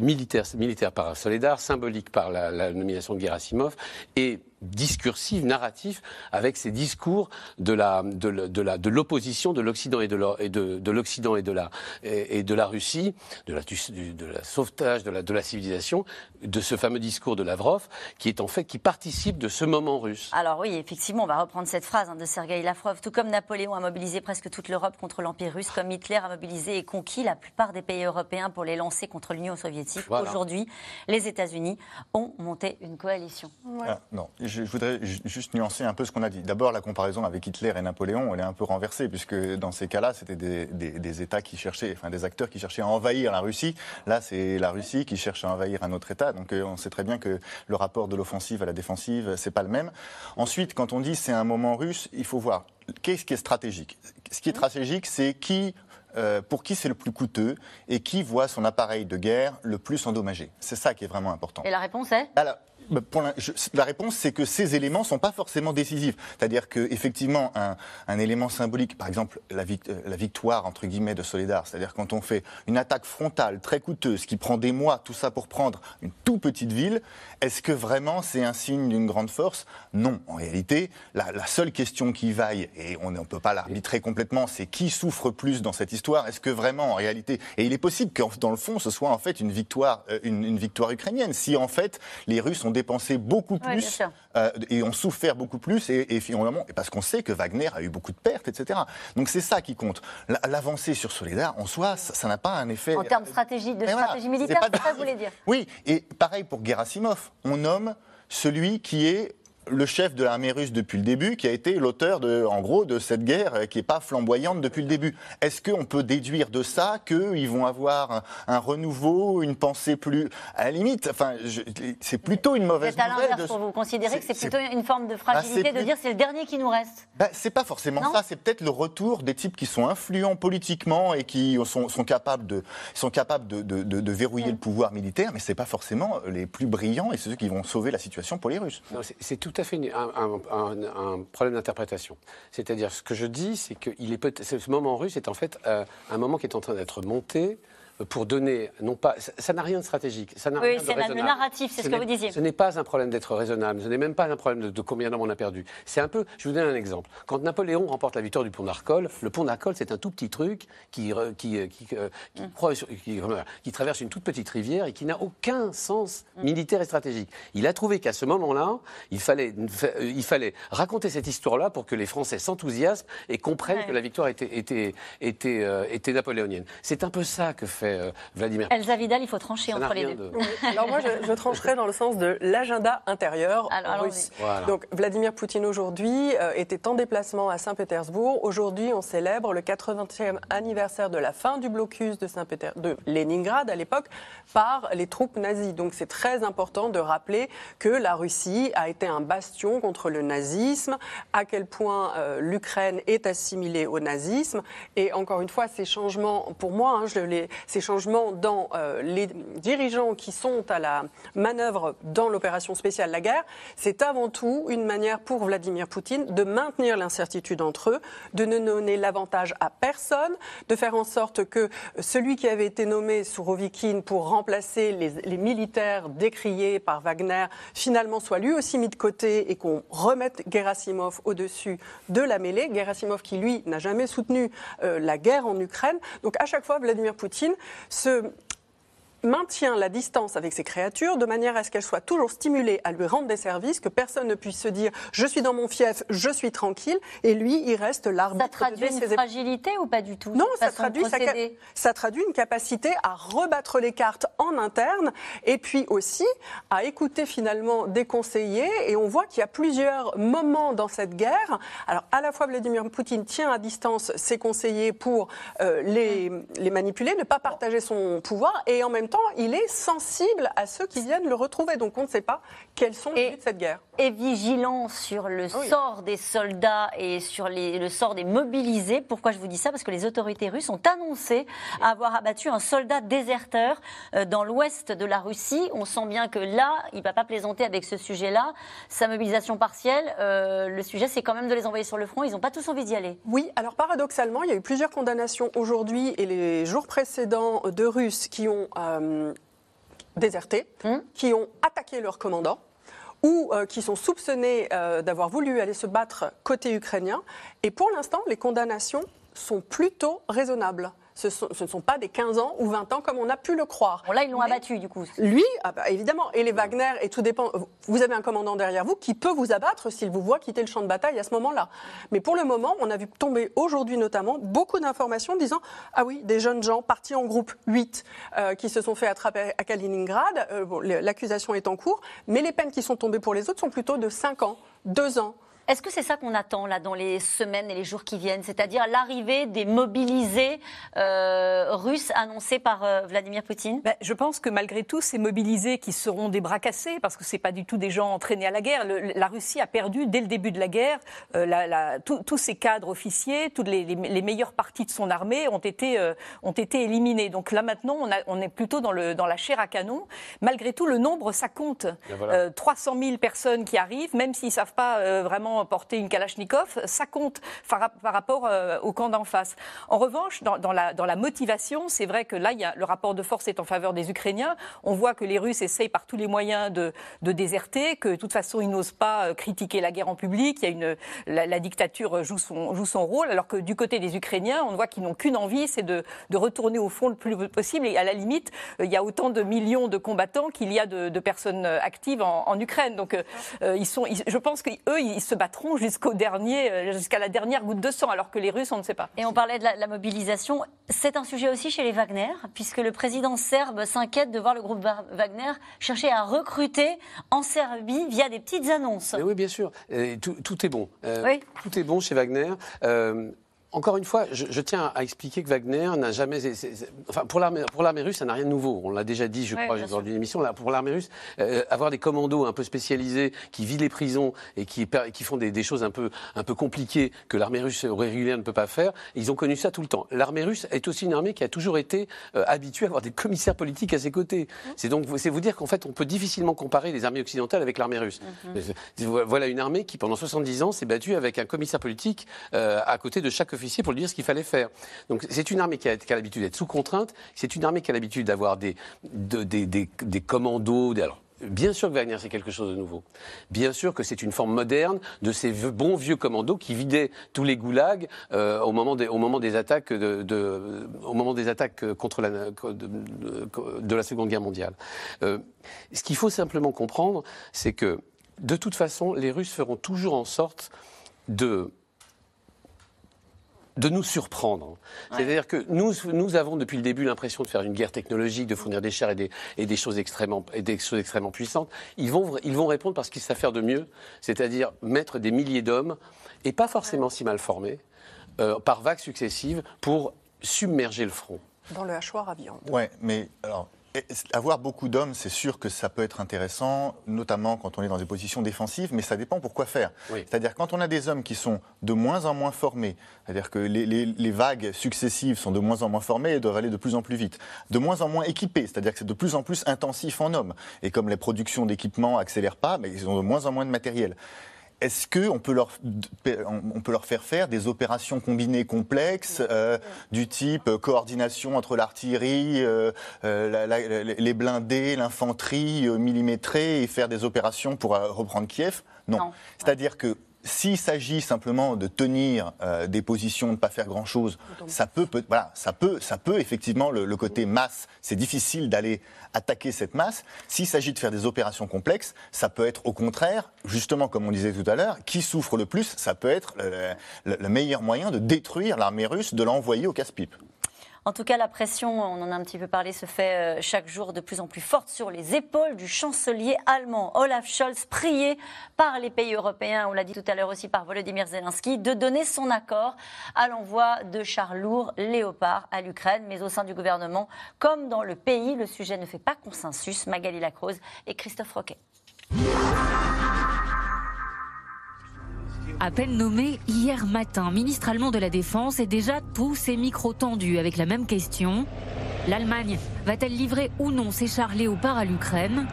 B: militaire, militaire par Soledar, symbolique par la, la nomination de Gerasimov, et discursif, narratif, avec ces discours de la de, la, de l'opposition de l'Occident et de l'Occident et de la et, de la Russie, de la de la sauvetage de la de la civilisation, de ce fameux discours de Lavrov, qui est en fait qui participe de ce moment russe.
A: Alors oui, effectivement, on va reprendre cette phrase hein, de Sergei Lavrov. Tout comme Napoléon a mobilisé presque toute l'Europe contre l'Empire russe, comme Hitler a mobilisé et conquis la plupart des pays européens pour les lancer contre l'Union soviétique. Aujourd'hui, les États-Unis ont monté une coalition.
C: Ah, non, je, voudrais juste nuancer un peu ce qu'on a dit. D'abord, la comparaison avec Hitler et Napoléon, elle est un peu renversée, puisque dans ces cas-là, c'était des, États qui cherchaient, enfin des acteurs qui cherchaient à envahir la Russie. Là, c'est la Russie qui cherche à envahir un autre État. Donc euh, on sait très bien que le rapport de l'offensive à la défensive, c'est pas le même. Ensuite, quand on dit c'est un moment russe, il faut voir qu'est-ce qui est stratégique. Ce qui est stratégique, c'est qui euh, pour qui c'est le plus coûteux et qui voit son appareil de guerre le plus endommagé. C'est ça qui est vraiment important.
A: Et la réponse est?
C: Bah, la, réponse, c'est que ces éléments ne sont pas forcément décisifs. C'est-à-dire qu'effectivement, un, un élément symbolique, par exemple la, euh, victoire, entre guillemets, de Soledar, c'est-à-dire quand on fait une attaque frontale très coûteuse, qui prend des mois, tout ça pour prendre une toute petite ville, est-ce que vraiment c'est un signe d'une grande force? Non. En réalité, la, seule question qui vaille, et on ne peut pas l'arbitrer complètement, c'est qui souffre plus dans cette histoire? Est-ce que vraiment, en réalité, et il est possible que dans le fond, ce soit en fait une victoire, euh, une victoire ukrainienne, si en fait les Russes ont dépensé beaucoup plus euh, et ont souffert beaucoup plus, et, finalement, parce qu'on sait que Wagner a eu beaucoup de pertes, etc. Donc c'est ça qui compte. L'avancée sur Soledar, en soi, ça n'a pas un effet.
A: En termes de stratégie, de stratégie militaire, c'est ça que vous voulez dire?
C: Oui, et pareil pour Gerasimov. On nomme celui qui est le chef de l'armée russe depuis le début, qui a été l'auteur de, en gros, de cette guerre euh, qui n'est pas flamboyante depuis le début. Est-ce qu'on peut déduire de ça qu'ils vont avoir un, renouveau, une pensée plus, à la limite, enfin, c'est plutôt une mauvaise
A: nouvelle.
C: C'est
A: à l'inverse pour vous. Considérez que c'est plutôt une forme de fragilité bah, de dire c'est le dernier qui nous reste.
C: Bah, c'est pas forcément ça. C'est peut-être le retour des types qui sont influents politiquement et qui sont, capables de, sont capables de, de, verrouiller le pouvoir militaire, mais c'est pas forcément les plus brillants et c'est ceux qui vont sauver la situation pour les Russes.
B: C'est tout tout à fait un, problème d'interprétation. C'est-à-dire, ce que je dis, c'est que ce moment russe est en fait euh, un moment qui est en train d'être monté pour donner, non pas, ça n'a rien de stratégique, ça n'a
A: oui, c'est le narratif, c'est ce, que vous disiez.
B: Ce n'est pas un problème d'être raisonnable, ce n'est même pas un problème de, combien d'hommes on a perdu. C'est un peu, je vous donne un exemple. Quand Napoléon remporte la victoire du pont d'Arcole, le pont d'Arcole, c'est un tout petit truc qui, qui, qui, euh, mm. qui, traverse une toute petite rivière et qui n'a aucun sens mm. militaire et stratégique. Il a trouvé qu'à ce moment-là, il fallait, il fallait raconter cette histoire-là pour que les Français s'enthousiasment et comprennent que la victoire était, était, était, euh, était napoléonienne. C'est un peu ça que fait euh, Vladimir
A: Elsa Vidal, il faut trancher entre les deux.
D: Alors moi, je, trancherai dans le sens de l'agenda intérieur russe. Donc Vladimir Poutine aujourd'hui euh, était en déplacement à Saint-Pétersbourg. Aujourd'hui, on célèbre le 80e anniversaire de la fin du blocus de Saint de Leningrad à l'époque par les troupes nazies. Donc c'est très important de rappeler que la Russie a été un bastion contre le nazisme, à quel point euh, l'Ukraine est assimilée au nazisme. Et encore une fois, ces changements, pour moi, hein, je les, ces changements dans euh, les dirigeants qui sont à la manœuvre dans l'opération spéciale La Guerre, c'est avant tout une manière pour Vladimir Poutine de maintenir l'incertitude entre eux, de ne donner l'avantage à personne, de faire en sorte que celui qui avait été nommé Sourovikine pour remplacer les, militaires décriés par Wagner finalement soit lui aussi mis de côté et qu'on remette Gerasimov au-dessus de la mêlée. Gerasimov qui, lui, n'a jamais soutenu euh, la guerre en Ukraine. Donc à chaque fois, Vladimir Poutine se maintient la distance avec ces créatures de manière à ce qu'elles soient toujours stimulées à lui rendre des services, que personne ne puisse se dire je suis dans mon fief, je suis tranquille, et lui, il reste l'arbitre.
A: Ça traduit une fragilité ou pas du tout?
D: Non, ça traduit, ça traduit une capacité à rebattre les cartes en interne, et puis aussi à écouter finalement des conseillers, et on voit qu'il y a plusieurs moments dans cette guerre. Alors à la fois Vladimir Poutine tient à distance ses conseillers pour euh, les, les manipuler, ne pas partager son pouvoir, et en même temps, il est sensible à ceux qui viennent le retrouver. Donc on ne sait pas quels sont les buts de cette guerre.
A: Est vigilant sur le sort des soldats et sur le sort des mobilisés. Pourquoi je vous dis ça? Parce que les autorités russes ont annoncé avoir abattu un soldat déserteur euh, dans l'ouest de la Russie. On sent bien que là, il ne va pas plaisanter avec ce sujet-là. Sa mobilisation partielle, euh, le sujet, c'est quand même de les envoyer sur le front. Ils n'ont pas tous envie d'y aller.
D: Oui, alors paradoxalement, il y a eu plusieurs condamnations aujourd'hui et les jours précédents de Russes qui ont euh, déserté, hum. qui ont attaqué leur commandant ou euh, qui sont soupçonnés euh, d'avoir voulu aller se battre côté ukrainien. Et pour l'instant, les condamnations sont plutôt raisonnables ce, ne sont pas des 15 ans ou 20 ans comme on a pu le croire.
A: là, ils l'ont abattu, du coup.
D: Lui, ah bah, évidemment, et les Wagner, et tout dépend. Vous avez un commandant derrière vous qui peut vous abattre s'il vous voit quitter le champ de bataille à ce moment-là. Mais pour le moment, on a vu tomber aujourd'hui notamment beaucoup d'informations disant Ah oui, des jeunes gens partis en groupe 8 euh, qui se sont fait attraper à Kaliningrad. Euh, l'accusation est en cours, mais les peines qui sont tombées pour les autres sont plutôt de 5 ans, 2 ans.
A: Est-ce que c'est ça qu'on attend là dans les semaines et les jours qui viennent, c'est-à-dire l'arrivée des mobilisés euh, russes annoncés par euh, Vladimir Poutine?
E: Ben, Je pense que malgré tout, ces mobilisés qui seront des bras cassés, parce que ce pas du tout des gens entraînés à la guerre. la Russie a perdu dès le début de la guerre euh, tous ses cadres officiers, toutes les, meilleures parties de son armée ont été, ont été éliminés. Donc là maintenant, on, est plutôt dans, le, dans la chair à canon. Malgré tout, le nombre, ça compte. 300 000 personnes qui arrivent, même s'ils ne savent pas vraiment porter une Kalachnikov, ça compte par, rapport euh, au camp d'en face. En revanche, dans, la, motivation, c'est vrai que là, le rapport de force est en faveur des Ukrainiens. On voit que les Russes essayent par tous les moyens de, déserter, que de toute façon, ils n'osent pas euh, critiquer la guerre en public. Y a une, la, dictature joue son, rôle, alors que du côté des Ukrainiens, on voit qu'ils n'ont qu'une envie, c'est de, retourner au front le plus possible. Et à la limite, euh, il y a autant de millions de combattants qu'il y a de, personnes actives en, Ukraine. Donc, ils sont, je pense qu'eux, ils se jusqu'au dernier, euh, jusqu'à la dernière goutte de sang, alors que les Russes, on ne sait pas.
A: Et on parlait de la, mobilisation. C'est un sujet aussi chez les Wagner, puisque le président serbe s'inquiète de voir le groupe Wagner chercher à recruter en Serbie via des petites annonces.
B: oui, bien sûr. tout, est bon. Euh, oui. Tout est bon chez Wagner. Euh, encore une fois, je, tiens à expliquer que Wagner n'a jamais. enfin, pour l'armée russe, ça n'a rien de nouveau. On l'a déjà dit, je crois, dans une émission. Là, pour l'armée russe, euh, avoir des commandos un peu spécialisés qui vident les prisons et qui, qui font des, choses un peu, un peu compliquées que l'armée russe régulière ne peut pas faire, ils ont connu ça tout le temps. L'armée russe est aussi une armée qui a toujours été euh, habituée à avoir des commissaires politiques à ses côtés. Mmh. C'est donc c'est vous dire qu'en fait, on peut difficilement comparer les armées occidentales avec l'armée russe. Mmh. Voilà une armée qui, pendant 70 ans, s'est battue avec un commissaire politique euh, à côté de chaque pour lui dire ce qu'il fallait faire. Donc c'est une armée qui a, l'habitude d'être sous contrainte, c'est une armée qui a l'habitude d'avoir des, commandos. alors, Bien sûr que Wagner, c'est quelque chose de nouveau. Bien sûr que c'est une forme moderne de ces bons vieux commandos qui vidaient tous les goulags euh, au, moment des, attaques, de, contre la, de, la Seconde Guerre mondiale. Euh, ce qu'il faut simplement comprendre, c'est que de toute façon, les Russes feront toujours en sorte de de nous surprendre. C'est-à-dire que nous, nous avons depuis le début l'impression de faire une guerre technologique, de fournir des chars et des, et des, choses, extrêmement, et des choses extrêmement puissantes. Ils vont, ils vont répondre parce qu'ils savent faire de mieux, c'est-à-dire mettre des milliers d'hommes, et pas forcément si mal formés, euh, par vagues successives, pour submerger le front.
D: Dans le hachoir à viande.
C: Ouais, mais alors avoir beaucoup d'hommes, c'est sûr que ça peut être intéressant, notamment quand on est dans des positions défensives, mais ça dépend pour quoi faire. C'est-à-dire quand on a des hommes qui sont de moins en moins formés, c'est-à-dire que les, vagues successives sont de moins en moins formées et doivent aller de plus en plus vite, de moins en moins équipés, c'est-à-dire que c'est de plus en plus intensif en hommes. Et comme les productions d'équipements accélèrent pas, mais ils ont de moins en moins de matériel est-ce qu'on peut, leur, on peut leur faire faire des opérations combinées complexes euh, du type euh, coordination entre l'artillerie, euh, les blindés, l'infanterie millimétrée et faire des opérations pour reprendre Kiev? Non. C'est-à-dire que s'il s'agit simplement de tenir euh, des positions, de ne pas faire grand-chose, ça peut, voilà, ça peut, ça peut effectivement le, côté masse. C'est difficile d'aller attaquer cette masse. S'il s'agit de faire des opérations complexes, ça peut être au contraire, justement comme on disait tout à l'heure, qui souffre le plus, ça peut être le meilleur moyen de détruire l'armée russe, de l'envoyer au casse-pipe.
A: En tout cas, la pression, on en a un petit peu parlé, se fait euh, chaque jour de plus en plus forte sur les épaules du chancelier allemand Olaf Scholz, prié par les pays européens, on l'a dit tout à l'heure aussi par Volodymyr Zelensky, de donner son accord à l'envoi de chars lourds Léopard à l'Ukraine, mais au sein du gouvernement, comme dans le pays, le sujet ne fait pas consensus. Magali Lacrose et Christophe Roquet.
J: À peine nommé hier matin ministre allemand de la Défense et déjà tous ses micros tendus avec la même question. L'Allemagne va-t-elle livrer ou non ses chars léopards à l'Ukraine?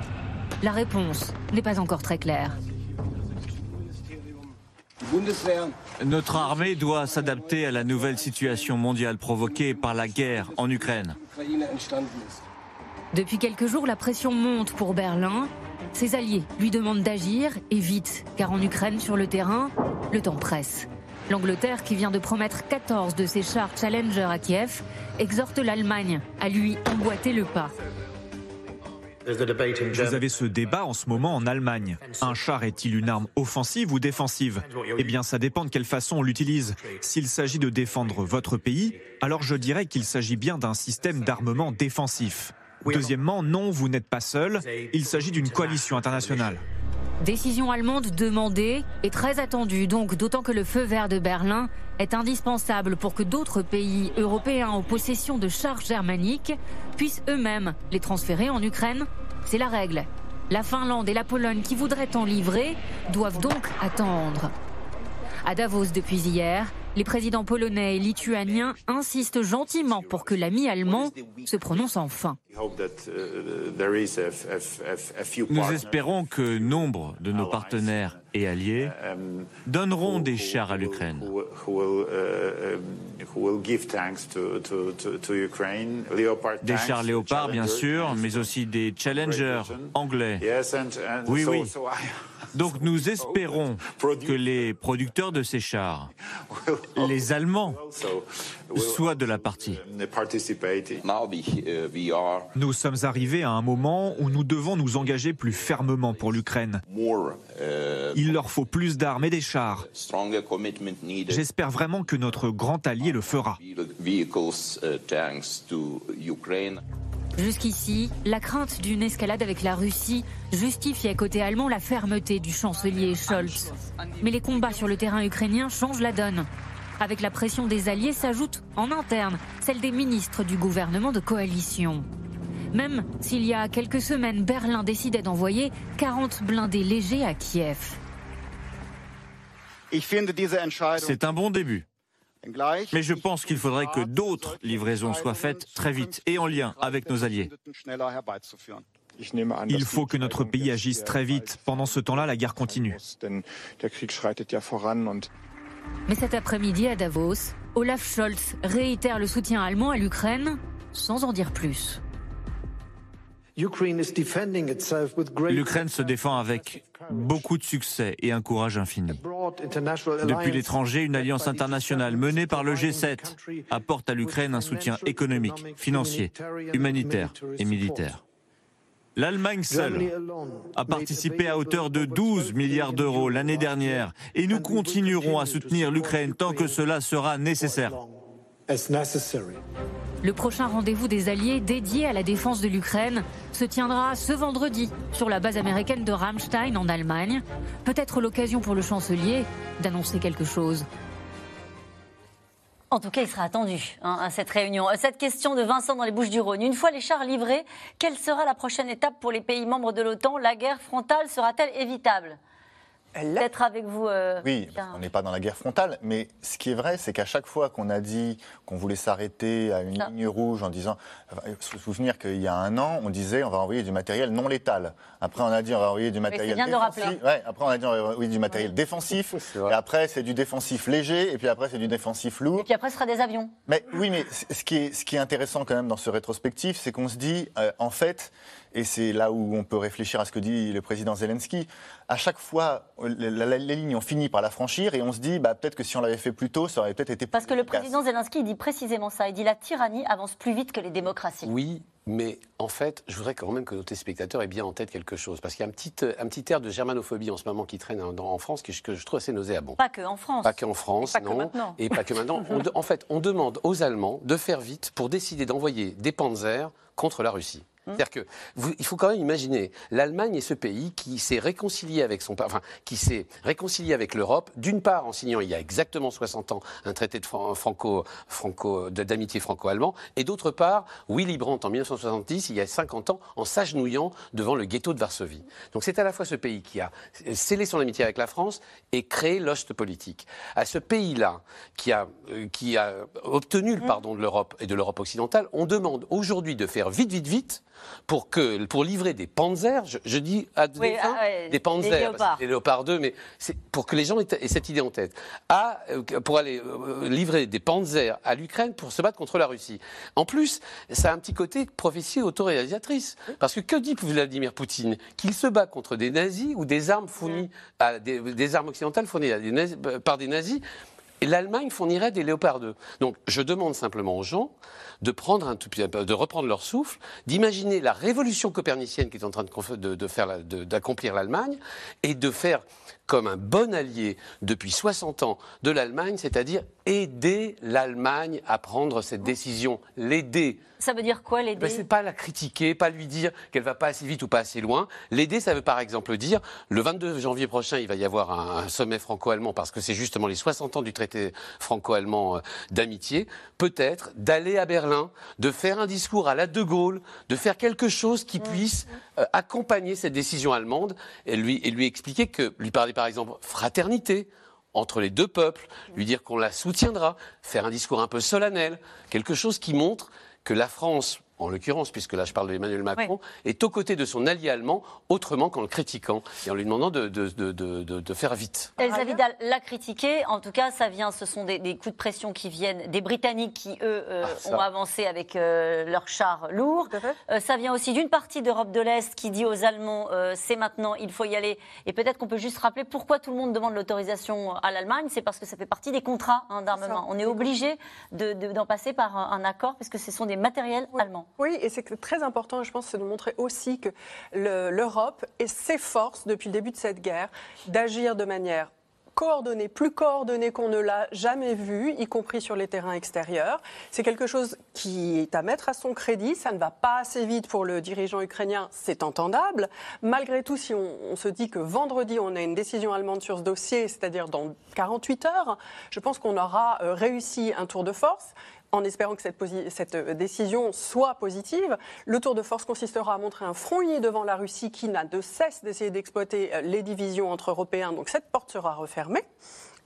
J: La réponse n'est pas encore très claire.
K: Notre armée doit s'adapter à la nouvelle situation mondiale provoquée par la guerre en Ukraine.
J: Depuis quelques jours, la pression monte pour Berlin. Ses alliés lui demandent d'agir, et vite, car en Ukraine, sur le terrain, le temps presse. L'Angleterre, qui vient de promettre 14 de ses chars Challenger à Kiev, exhorte l'Allemagne à lui emboîter le pas.
I: Vous avez ce débat en ce moment en Allemagne. Un char est-il une arme offensive ou défensive Eh bien, ça dépend de quelle façon on l'utilise. S'il s'agit de défendre votre pays, alors je dirais qu'il s'agit bien d'un système d'armement défensif. Deuxièmement, non, vous n'êtes pas seul. Il s'agit d'une coalition internationale.
J: Décision allemande demandée et très attendue, donc d'autant que le feu vert de Berlin est indispensable pour que d'autres pays européens en possession de chars germaniques puissent eux-mêmes les transférer en Ukraine. C'est la règle. La Finlande et la Pologne qui voudraient en livrer doivent donc attendre. À Davos depuis hier, les présidents polonais et lituaniens insistent gentiment pour que l'ami allemand se prononce enfin.
K: Nous espérons que nombre de nos partenaires et alliés donneront des chars à l'Ukraine. Des chars léopards, bien sûr, mais aussi des Challenger anglais. Oui, oui. Donc nous espérons que les producteurs de ces chars, les Allemands, soient de la partie.
I: Nous sommes arrivés à un moment où nous devons nous engager plus fermement pour l'Ukraine. Il leur faut plus d'armes et des chars. J'espère vraiment que notre grand allié le fera.
J: Jusqu'ici, la crainte d'une escalade avec la Russie justifiait côté allemand la fermeté du chancelier Scholz. Mais les combats sur le terrain ukrainien changent la donne. Avec la pression des alliés s'ajoute en interne celle des ministres du gouvernement de coalition. Même s'il y a quelques semaines, Berlin décidait d'envoyer 40 blindés légers à Kiev.
K: C'est un bon début. Mais je pense qu'il faudrait que d'autres livraisons soient faites très vite et en lien avec nos alliés.
I: Il faut que notre pays agisse très vite. Pendant ce temps-là, la guerre continue.
J: Mais cet après-midi à Davos, Olaf Scholz réitère le soutien allemand à l'Ukraine sans en dire plus.
K: L'Ukraine se défend avec beaucoup de succès et un courage infini. Depuis l'étranger, une alliance internationale menée par le G7 apporte à l'Ukraine un soutien économique, financier, humanitaire et militaire. L'Allemagne seule a participé à hauteur de 12 milliards d'euros l'année dernière et nous continuerons à soutenir l'Ukraine tant que cela sera nécessaire.
J: Le prochain rendez-vous des Alliés dédié à la défense de l'Ukraine se tiendra ce vendredi sur la base américaine de Ramstein en Allemagne. Peut-être l'occasion pour le chancelier d'annoncer quelque chose.
A: En tout cas, il sera attendu hein, à cette réunion. Cette question de Vincent dans les Bouches du Rhône. Une fois les chars livrés, quelle sera la prochaine étape pour les pays membres de l'OTAN? La guerre frontale sera-t-elle évitable? D'être avec vous. Euh,
C: oui, on n'est pas dans la guerre frontale, mais ce qui est vrai, c'est qu'à chaque fois qu'on a dit qu'on voulait s'arrêter à une ligne rouge en disant, faut se souvenir qu'il y a un an, on disait on va envoyer du matériel non létal. Après, on a dit on va envoyer du matériel défensif. Ouais, après, on a dit on du matériel défensif. Et après, c'est du défensif léger. Et puis après, c'est du défensif lourd.
A: Et puis après, ce sera des avions.
C: Mais oui, mais ce qui est, ce qui est intéressant quand même dans ce rétrospectif, c'est qu'on se dit, euh, en fait, et c'est là où on peut réfléchir à ce que dit le président Zelensky. À chaque fois, les lignes ont fini par la franchir et on se dit bah, peut-être que si on l'avait fait plus tôt, ça aurait peut-être été plus
A: Parce que le président Zelensky dit précisément ça. Il dit la tyrannie avance plus vite que les démocraties.
B: Oui, mais en fait, je voudrais quand même que nos téléspectateurs aient bien en tête quelque chose. Parce qu'il y a un petit, un petit air de germanophobie en ce moment qui traîne en, France que je, trouve assez nauséabond.
A: Pas que en France.
B: Pas qu'en France,
A: et
B: pas non.
A: Que maintenant.
B: Et pas que maintenant. en fait, on demande aux Allemands de faire vite pour décider d'envoyer des panzers contre la Russie. C'est-à-dire que il faut quand même imaginer l'Allemagne est ce pays qui s'est réconcilié avec son, enfin, qui s'est réconcilié avec l'Europe. D'une part en signant il y a exactement 60 ans un traité de franco, franco, d'amitié franco-allemand, et d'autre part Willy Brandt en 1970, il y a 50 ans, en s'agenouillant devant le ghetto de Varsovie. Donc c'est à la fois ce pays qui a scellé son amitié avec la France et créé l'ost politique. À ce pays-là qui a, euh, qui a obtenu le pardon de l'Europe et de l'Europe occidentale, on demande aujourd'hui de faire vite, vite, vite pour, que, pour livrer des panzers, je, dis à ah des panzers, des léopards. 2, mais c'est pour que les gens aient, cette idée en tête, à, euh, pour aller euh, livrer des panzers à l'Ukraine pour se battre contre la Russie. En plus, ça a un petit côté prophétie autoréalisatrice. Parce que que dit Vladimir Poutine? Qu'il se bat contre des nazis ou des armes fournies, à des, armes occidentales fournies par des nazis l'Allemagne fournirait des Léopard 2. Donc je demande simplement aux gens de, prendre un tout, de reprendre leur souffle, d'imaginer la révolution copernicienne qui est en train de, de d'accomplir l'Allemagne et de faire comme un bon allié depuis 60 ans de l'Allemagne, c'est-à-dire aider l'Allemagne à prendre cette décision, l'aider.
A: Ça veut dire quoi l'aider
B: ben, C'est pas la critiquer, pas lui dire qu'elle va pas assez vite ou pas assez loin. L'aider, ça veut par exemple dire le 22 janvier prochain, il va y avoir un, sommet franco-allemand parce que c'est justement les 60 ans du traité franco-allemand euh, d'amitié. Peut-être d'aller à Berlin, de faire un discours à la De Gaulle, de faire quelque chose qui mmh. puisse euh, accompagner cette décision allemande et lui, et lui expliquer que lui parler par exemple fraternité entre les deux peuples, lui dire qu'on la soutiendra, faire un discours un peu solennel, quelque chose qui montre que la France en l'occurrence, puisque là je parle d'Emmanuel Macron, est aux côtés de son allié allemand, autrement qu'en le critiquant et en lui demandant de, de, de, de faire vite.
A: Elsa Vidal l'a critiqué, en tout cas ça vient, ce sont des, coups de pression qui viennent des Britanniques qui, eux, euh, ah, ont avancé avec euh, leurs chars lourds. Euh, ça vient aussi d'une partie d'Europe de l'Est qui dit aux Allemands, c'est maintenant, il faut y aller. Et peut-être qu'on peut juste rappeler pourquoi tout le monde demande l'autorisation à l'Allemagne, c'est parce que ça fait partie des contrats hein, d'armement. On est obligé d'en passer par un, accord, parce que ce sont des matériels allemands.
D: Oui, et c'est très important, je pense, c'est de montrer aussi que l'Europe s'efforce depuis le début de cette guerre d'agir de manière coordonnée, plus coordonnée qu'on ne l'a jamais vu, y compris sur les terrains extérieurs. C'est quelque chose qui est à mettre à son crédit. Ça ne va pas assez vite pour le dirigeant ukrainien, c'est entendable. Malgré tout, si on, se dit que vendredi, on a une décision allemande sur ce dossier, c'est-à-dire dans 48 heures, je pense qu'on aura euh, réussi un tour de force en espérant que cette, euh, décision soit positive. Le tour de force consistera à montrer un front uni devant la Russie qui n'a de cesse d'essayer d'exploiter euh, les divisions entre Européens. Donc cette porte sera refermée.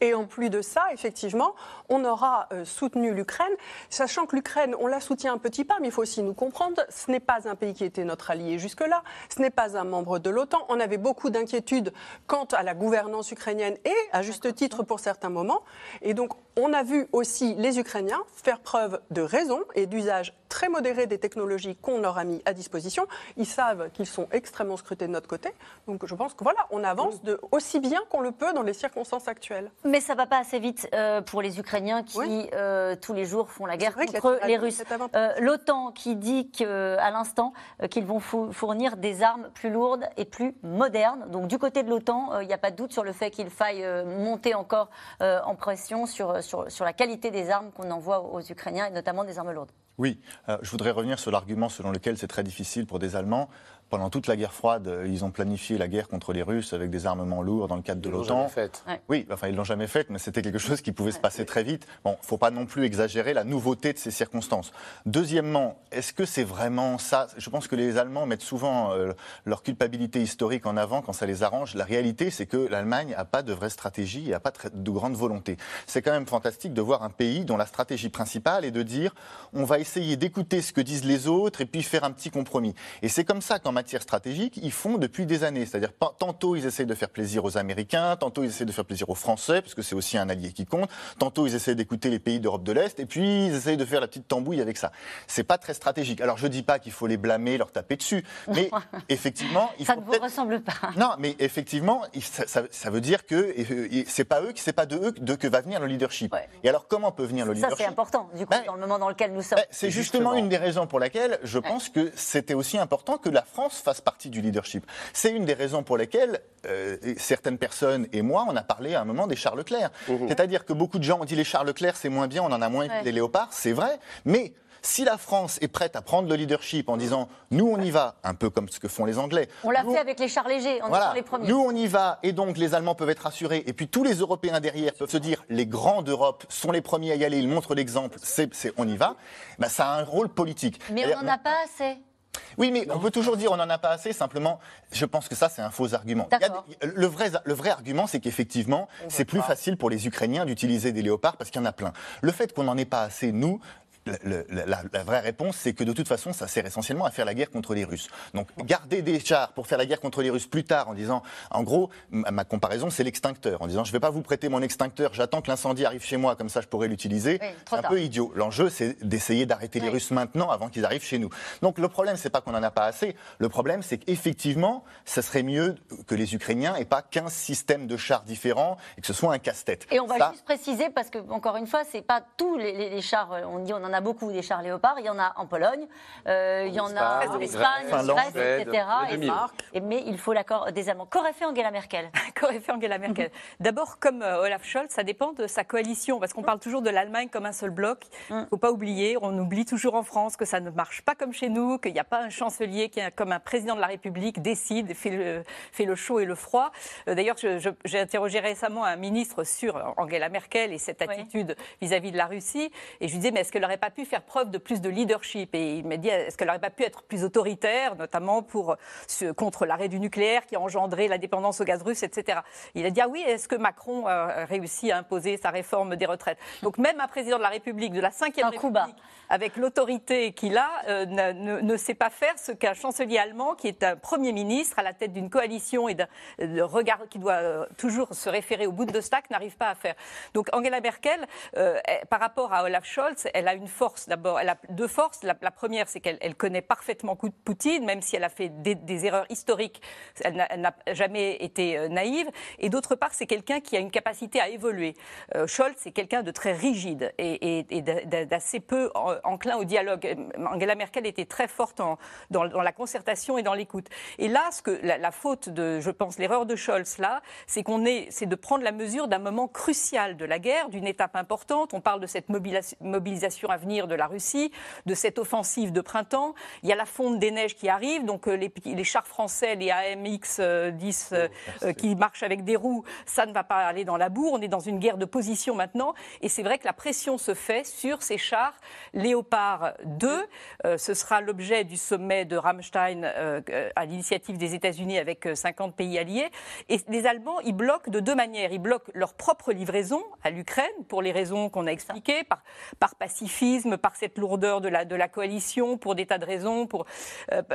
D: Et en plus de ça, effectivement, on aura euh, soutenu l'Ukraine, sachant que l'Ukraine, on la soutient un petit pas, mais il faut aussi nous comprendre, ce n'est pas un pays qui était notre allié jusque-là, ce n'est pas un membre de l'OTAN. On avait beaucoup d'inquiétudes quant à la gouvernance ukrainienne et, à juste titre, pour certains moments. Et donc, on a vu aussi les Ukrainiens faire preuve de raison et d'usage très modéré des technologies qu'on leur a mis à disposition. Ils savent qu'ils sont extrêmement scrutés de notre côté. Donc je pense que voilà, on avance de, aussi bien qu'on le peut dans les circonstances actuelles.
A: Mais ça va pas assez vite euh, pour les Ukrainiens qui euh, tous les jours font la guerre contre les Russes. Euh, L'OTAN qui dit à l'instant qu'ils vont fournir des armes plus lourdes et plus modernes. Donc du côté de l'OTAN, il n'y a pas de doute sur le fait qu'il faille monter encore en pression sur, sur, sur la qualité des armes qu'on envoie aux Ukrainiens et notamment des armes lourdes.
C: Oui, euh, je voudrais revenir sur l'argument selon lequel c'est très difficile pour des Allemands pendant toute la guerre froide, euh, ils ont planifié la guerre contre les Russes avec des armements lourds dans le cadre de l'OTAN. Oui, enfin ils l'ont jamais faite, mais c'était quelque chose qui pouvait se passer très vite. Bon, faut pas non plus exagérer la nouveauté de ces circonstances. Deuxièmement, est-ce que c'est vraiment ça? Je pense que les Allemands mettent souvent euh, leur culpabilité historique en avant quand ça les arrange. La réalité, c'est que l'Allemagne n'a pas de vraie stratégie et n'a pas de grande volonté. C'est quand même fantastique de voir un pays dont la stratégie principale est de dire on va essayer d'écouter ce que disent les autres et puis faire un petit compromis. Et c'est comme ça qu'en matière stratégique, ils font depuis des années. C'est-à-dire, tantôt ils essayent de faire plaisir aux Américains, tantôt ils essayent de faire plaisir aux Français, parce que c'est aussi un allié qui compte, tantôt ils essayent d'écouter les pays d'Europe de l'Est, et puis ils essayent de faire la petite tambouille avec ça. C'est pas très stratégique. Alors je dis pas qu'il faut les blâmer, leur taper dessus, mais effectivement,
A: il ça ne vous ressemble pas.
C: Non, mais effectivement, ça, veut dire que c'est pas eux, c'est pas de eux de que va venir le leadership. Et alors comment peut venir le leadership
A: Ça c'est important, du coup, ben, dans le moment dans lequel nous sommes. Ben,
C: c'est justement une des raisons pour laquelle je pense que c'était aussi important que la France fasse partie du leadership. C'est une des raisons pour lesquelles euh, certaines personnes et moi, on a parlé à un moment des Charles Leclerc. Mmh. C'est-à-dire que beaucoup de gens ont dit les Charles Leclerc, c'est moins bien, on en a moins que les léopards, c'est vrai, mais Si la France est prête à prendre le leadership en disant nous on y va, un peu comme ce que font les Anglais.
A: On l'a fait avec les chars légers, on
C: voilà,
A: les premiers.
C: Nous on y va et donc les Allemands peuvent être rassurés et puis tous les Européens derrière peuvent se dire les grands d'Europe sont les premiers à y aller, ils montrent l'exemple, c'est, on y va. Ben, ça a un rôle politique.
A: Mais on n'en a pas assez.
C: Oui, mais on peut toujours dire on n'en a pas assez. Simplement, je pense que ça, c'est un faux argument. le, vrai, le vrai argument, c'est qu'effectivement, c'est plus facile pour les Ukrainiens d'utiliser des léopards parce qu'il y en a plein. Le fait qu'on n'en ait pas assez, nous, la, vraie réponse, c'est que de toute façon, ça sert essentiellement à faire la guerre contre les Russes. Donc, garder des chars pour faire la guerre contre les Russes plus tard, en disant, en gros, ma comparaison, c'est l'extincteur, en disant, je ne vais pas vous prêter mon extincteur, j'attends que l'incendie arrive chez moi, comme ça je pourrai l'utiliser. c'est un peu idiot. L'enjeu, c'est d'essayer d'arrêter les Russes maintenant, avant qu'ils arrivent chez nous. Donc, le problème, c'est pas qu'on n'en a pas assez. Le problème, c'est qu'effectivement, ça serait mieux que les Ukrainiens aient pas 15 systèmes de chars différents et que ce soit un casse-tête.
A: Et on va juste préciser, parce que, encore une fois, c'est pas tous les, les, chars, on dit on en a beaucoup des chars léopards. Il y en a en Pologne, euh, il y en a en Espagne, en Grèce, etc. Et, mais il faut l'accord des Allemands. Qu'aurait fait Angela Merkel?
E: Qu'aurait fait Angela Merkel? D'abord, comme euh, Olaf Scholz, ça dépend de sa coalition, parce qu'on parle toujours de l'Allemagne comme un seul bloc. Il ne faut pas oublier, on oublie toujours en France que ça ne marche pas comme chez nous, qu'il n'y a pas un chancelier qui, comme un président de la République, décide, fait le, fait le chaud et le froid. Euh, d'ailleurs, j'ai interrogé récemment un ministre sur Angela Merkel et cette attitude vis-à-vis -vis de la Russie, et je lui disais, mais est-ce qu'elle n'aurait pas pu faire preuve de plus de leadership. Et il m'a dit, est-ce qu'elle n'aurait pas pu être plus autoritaire, notamment pour, contre l'arrêt du nucléaire qui a engendré la dépendance au gaz russe, etc. Il a dit, ah oui, est-ce que Macron a réussi à imposer sa réforme des retraites? Donc même un président de la République, de la 5 République, avec l'autorité qu'il a, euh, ne, ne, sait pas faire ce qu'un chancelier allemand, qui est un Premier ministre à la tête d'une coalition et d'un regard qui doit euh, toujours se référer au bout de stack, n'arrive pas à faire. Donc Angela Merkel, euh, par rapport à Olaf Scholz, elle a une force d'abord, elle a deux forces. La, première, c'est qu'elle connaît parfaitement Poutine, même si elle a fait des, erreurs historiques, elle n'a jamais été naïve. Et d'autre part, c'est quelqu'un qui a une capacité à évoluer. Scholz, c'est quelqu'un de très rigide et, et d'assez peu enclin au dialogue. Angela Merkel était très forte dans, la concertation et dans l'écoute. Et là, ce que la, faute de, je pense, l'erreur de Scholz là, c'est qu'on est, c'est de prendre la mesure d'un moment crucial de la guerre, d'une étape importante. On parle de cette mobilisation à de la Russie, de cette offensive de printemps. Il y a la fonte des neiges qui arrive, donc euh, les, chars français, les AMX 10 euh, euh, qui marchent avec des roues, ça ne va pas aller dans la boue. On est dans une guerre de position maintenant, et c'est vrai que la pression se fait sur ces chars Léopard 2. Euh, ce sera l'objet du sommet de Rammstein euh, à l'initiative des États-Unis avec 50 euh, pays alliés. Et les Allemands, ils bloquent de deux manières. Ils bloquent leur propre livraison à l'Ukraine pour les raisons qu'on a expliquées, par, par, pacifisme, par cette lourdeur de la, de la coalition, pour des tas de raisons, pour,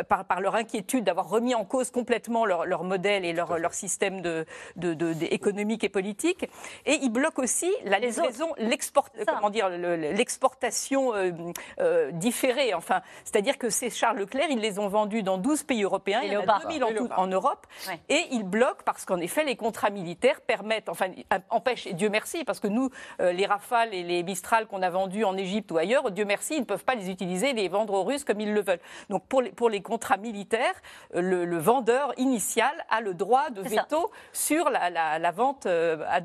E: par, par, leur inquiétude d'avoir remis en cause complètement leur, leur modèle et leur, leur système de, de, de, économique et politique. Et ils bloquent aussi la livraison, l'exportation euh, euh, différé. Enfin, c'est-à-dire que ces Charles Leclerc, ils les ont vendus dans 12 pays européens, il y en a 2000 en tout en Europe, et ils bloquent parce qu'en effet, les contrats militaires permettent, enfin, empêchent, et Dieu merci, parce que nous, euh, les Rafales et les Mistral qu'on a vendus en Égypte ou ailleurs, Dieu merci, ils ne peuvent pas les utiliser, les vendre aux Russes comme ils le veulent. Donc pour les, pour les contrats militaires, le, vendeur initial a le droit de veto sur la, la, vente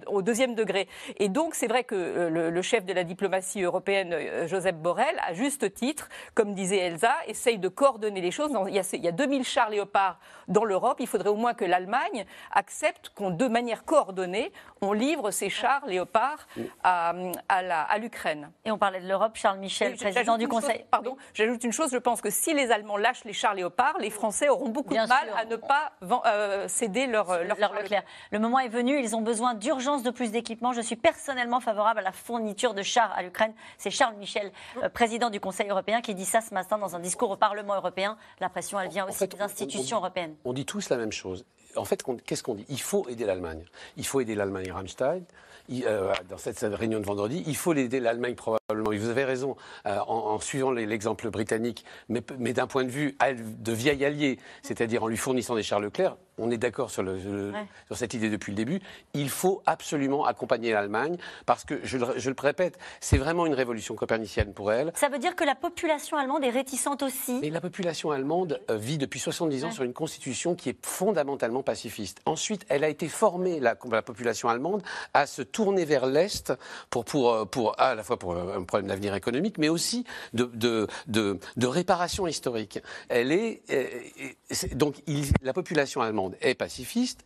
E: au deuxième degré. Et donc c'est vrai que le, le, chef de la diplomatie européenne, Joseph Borrell, à juste titre, comme disait Elsa, essaye de coordonner les choses. Il y a, il y a 2000 chars léopards dans l'Europe. Il faudrait au moins que l'Allemagne accepte qu'on, de manière coordonnée, on livre ces chars léopards à, à l'Ukraine.
A: Et on parlait de l'Europe, Charles Michel, président du Conseil.
E: pardon, j'ajoute une chose. Je pense que si les Allemands lâchent les chars léopards, les Français auront beaucoup de mal à ne pas euh, céder leur, leur, leur
A: Leclerc. Le moment est venu. Ils ont besoin d'urgence de plus d'équipements. Je suis personnellement favorable à la fourniture de chars à l'Ukraine. C'est Charles Michel, euh, président du Conseil européen, qui dit ça ce matin dans un discours au Parlement européen. La pression, elle vient aussi des institutions européennes.
B: On dit tous la même chose. En fait, qu'est-ce qu'on dit? Il faut aider l'Allemagne. Il faut aider l'Allemagne Rammstein. Euh, dans cette, réunion de vendredi, il faut aider l'Allemagne probablement. vous avez raison, euh, en, suivant l'exemple britannique, mais, mais d'un point de vue de vieil allié, c'est-à-dire en lui fournissant des chars Leclerc, on est d'accord sur, sur, cette idée depuis le début. Il faut absolument accompagner l'Allemagne parce que, je le, je le répète, c'est vraiment une révolution copernicienne pour elle.
A: Ça veut dire que la population allemande est réticente aussi
B: Mais la population allemande euh, vit depuis 70 ans sur une constitution qui est fondamentalement pacifiste. Ensuite, elle a été formée, la, la population allemande, à se tourner vers l'Est pour, pour, à la fois pour un problème d'avenir économique, mais aussi de, réparation historique. Elle est, donc il, la population allemande est pacifiste,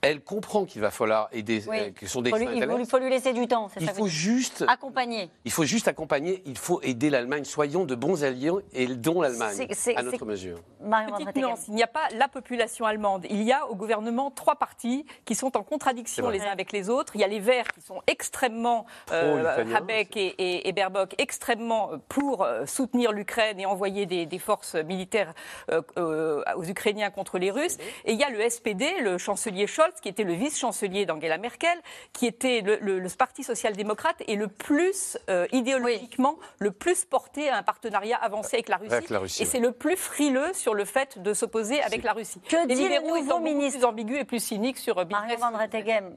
B: elle comprend qu'il va falloir aider,
A: euh, que son il, faut, lui laisser du temps.
B: Il faut juste
A: accompagner.
B: Il faut juste accompagner. Il faut aider l'Allemagne. Soyons de bons alliés et dont l'Allemagne à notre mesure.
E: Petite nuance, il n'y a pas la population allemande. Il y a au gouvernement trois partis qui sont en contradiction les uns avec les autres. Il y a les Verts qui sont extrêmement euh, Habeck et, et, Baerbock extrêmement euh, pour euh, soutenir l'Ukraine et envoyer des, forces militaires aux Ukrainiens contre les Russes. Et il y a le SPD, le chancelier Scholz, qui était le vice-chancelier d'Angela Merkel, qui était le, parti social-démocrate et le plus euh, idéologiquement le plus porté à un partenariat avancé avec la Russie. et c'est le plus frileux sur le fait de s'opposer avec la Russie.
A: Que dit le nouveau ministre
E: plus ambigu et plus cynique sur
A: euh, business. Van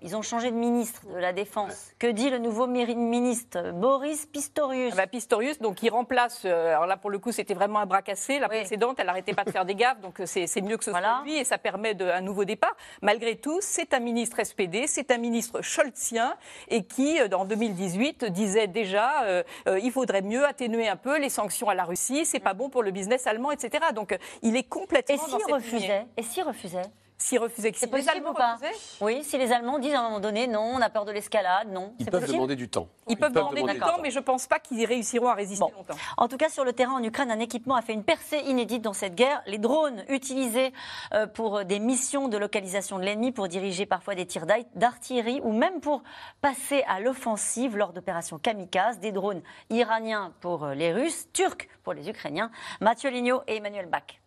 A: ils ont changé de ministre de la Défense. Que dit le nouveau ministre Boris Pistorius?
E: Ah bah, Pistorius, donc il remplace. Euh, alors là, pour le coup, c'était vraiment un bras cassé. La précédente, elle n'arrêtait pas de faire des gaffes, donc c'est mieux que ce soit lui et ça permet de, un nouveau départ. Malgré tout, c'est un ministre SPD, c'est un ministre scholzien et qui, euh, en 2018, disait déjà euh, euh, il faudrait mieux atténuer un peu les sanctions à la Russie, c'est pas bon pour le business allemand, etc. Donc il est complètement.
A: Et s'il refusait? Et s'il refusait?
E: S'ils refusaient
A: C'est possible ou pas Oui, si les Allemands disent à un moment donné non, on a peur de l'escalade, non.
B: Ils peuvent demander du temps.
E: Ils, peuvent, demander, du temps, mais je ne pense pas qu'ils réussiront à résister longtemps.
A: En tout cas, sur le terrain en Ukraine, un équipement a fait une percée inédite dans cette guerre. Les drones utilisés euh, pour des missions de localisation de l'ennemi, pour diriger parfois des tirs d'artillerie ou même pour passer à l'offensive lors d'opérations kamikazes. Des drones iraniens pour euh, les Russes, turcs pour les Ukrainiens. Mathieu Lignot et Emmanuel Bach.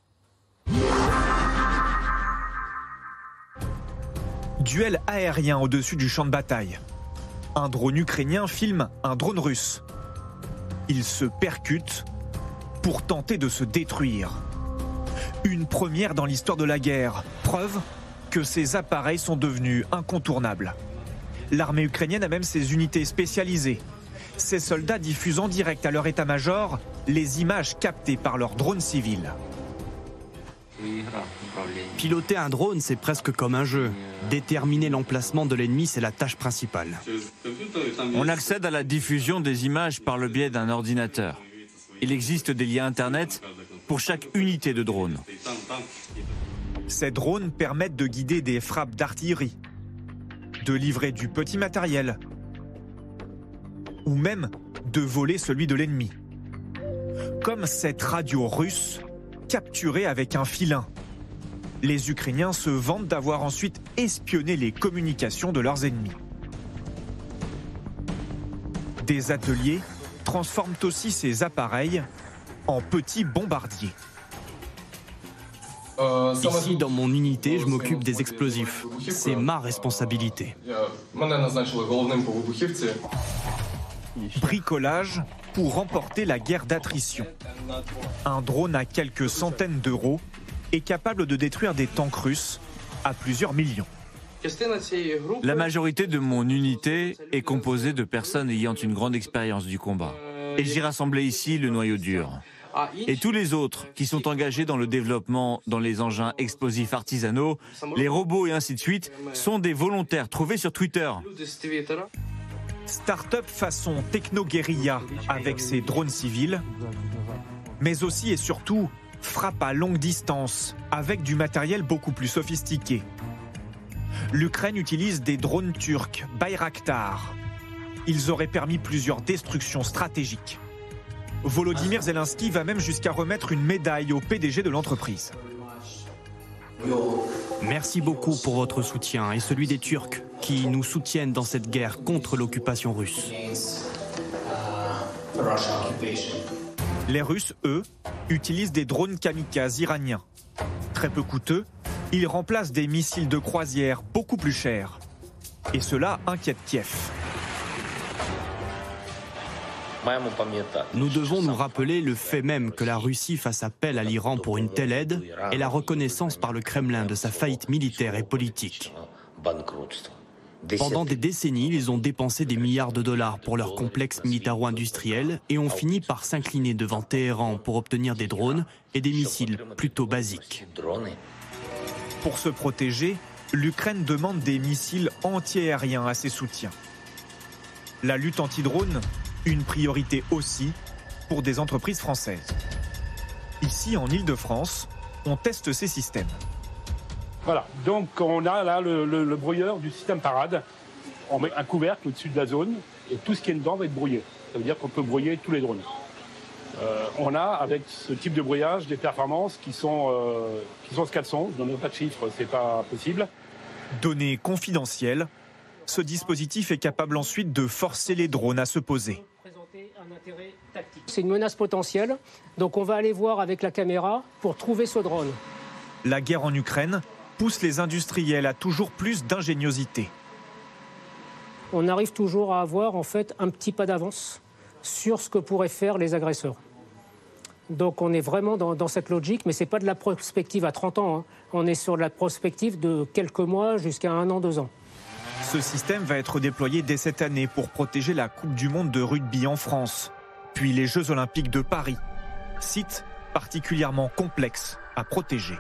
I: Duel aérien au-dessus du champ de bataille. Un drone ukrainien filme un drone russe. Ils se percutent pour tenter de se détruire. Une première dans l'histoire de la guerre, preuve que ces appareils sont devenus incontournables. L'armée ukrainienne a même ses unités spécialisées. Ces soldats diffusent en direct à leur état-major les images captées par leurs drones civils.
H: Piloter un drone, c'est presque comme un jeu. Déterminer l'emplacement de l'ennemi, c'est la tâche principale.
K: On accède à la diffusion des images par le biais d'un ordinateur. Il existe des liens Internet pour chaque unité de drone.
I: Ces drones permettent de guider des frappes d'artillerie, de livrer du petit matériel, ou même de voler celui de l'ennemi. Comme cette radio russe capturée avec un filin les Ukrainiens se vantent d'avoir ensuite espionné les communications de leurs ennemis. Des ateliers transforment aussi ces appareils en petits bombardiers.
H: Ici, dans mon unité, je m'occupe des explosifs. C'est ma responsabilité.
I: Bricolage pour remporter la guerre d'attrition. Un drone à quelques centaines d'euros est capable de détruire des tanks russes à plusieurs millions.
K: La majorité de mon unité est composée de personnes ayant une grande expérience du combat. Et j'ai rassemblé ici le noyau dur. Et tous les autres qui sont engagés dans le développement dans les engins explosifs artisanaux, les robots et ainsi de suite, sont des volontaires trouvés sur Twitter.
I: Start-up façon techno-guérilla avec ses drones civils, mais aussi et surtout frappe à longue distance avec du matériel beaucoup plus sophistiqué. L'Ukraine utilise des drones turcs Bayraktar. Ils auraient permis plusieurs destructions stratégiques. Volodymyr Zelensky va même jusqu'à remettre une médaille au PDG de l'entreprise.
H: Merci beaucoup pour votre soutien et celui des Turcs qui nous soutiennent dans cette guerre contre l'occupation russe.
I: Les Russes, eux, utilisent des drones kamikazes iraniens. Très peu coûteux, ils remplacent des missiles de croisière beaucoup plus chers. Et cela inquiète Kiev.
H: Nous devons nous rappeler le fait même que la Russie fasse appel à l'Iran pour une telle aide et la reconnaissance par le Kremlin de sa faillite militaire et politique. Pendant des décennies, ils ont dépensé des milliards de dollars pour leur complexe militaro-industriel et ont fini par s'incliner devant Téhéran pour obtenir des drones et des missiles plutôt basiques.
I: Pour se protéger, l'Ukraine demande des missiles antiaériens à ses soutiens. La lutte anti-drone, une priorité aussi pour des entreprises françaises. Ici, en Ile-de-France, on teste ces systèmes.
L: Voilà, donc on a là le, brouilleur du système parade. On met un couvercle au-dessus de la zone et tout ce qui est dedans va être brouillé. Ça veut dire qu'on peut brouiller tous les drones. Euh, on a, avec ce type de brouillage, des performances qui sont, euh, qui sont ce qu'elles sont. Je ne donne pas de chiffres, c'est pas possible.
I: Données confidentielles, ce dispositif est capable ensuite de forcer les drones à se poser.
M: C'est une menace potentielle, donc on va aller voir avec la caméra pour trouver ce drone.
I: La guerre en Ukraine pousse les industriels à toujours plus d'ingéniosité.
M: On arrive toujours à avoir en fait un petit pas d'avance sur ce que pourraient faire les agresseurs. Donc on est vraiment dans, cette logique, mais ce n'est pas de la prospective à 30 ans, hein. on est sur la prospective de quelques mois jusqu'à un an, deux ans.
I: Ce système va être déployé dès cette année pour protéger la Coupe du Monde de rugby en France, puis les Jeux olympiques de Paris, site particulièrement complexe à protéger.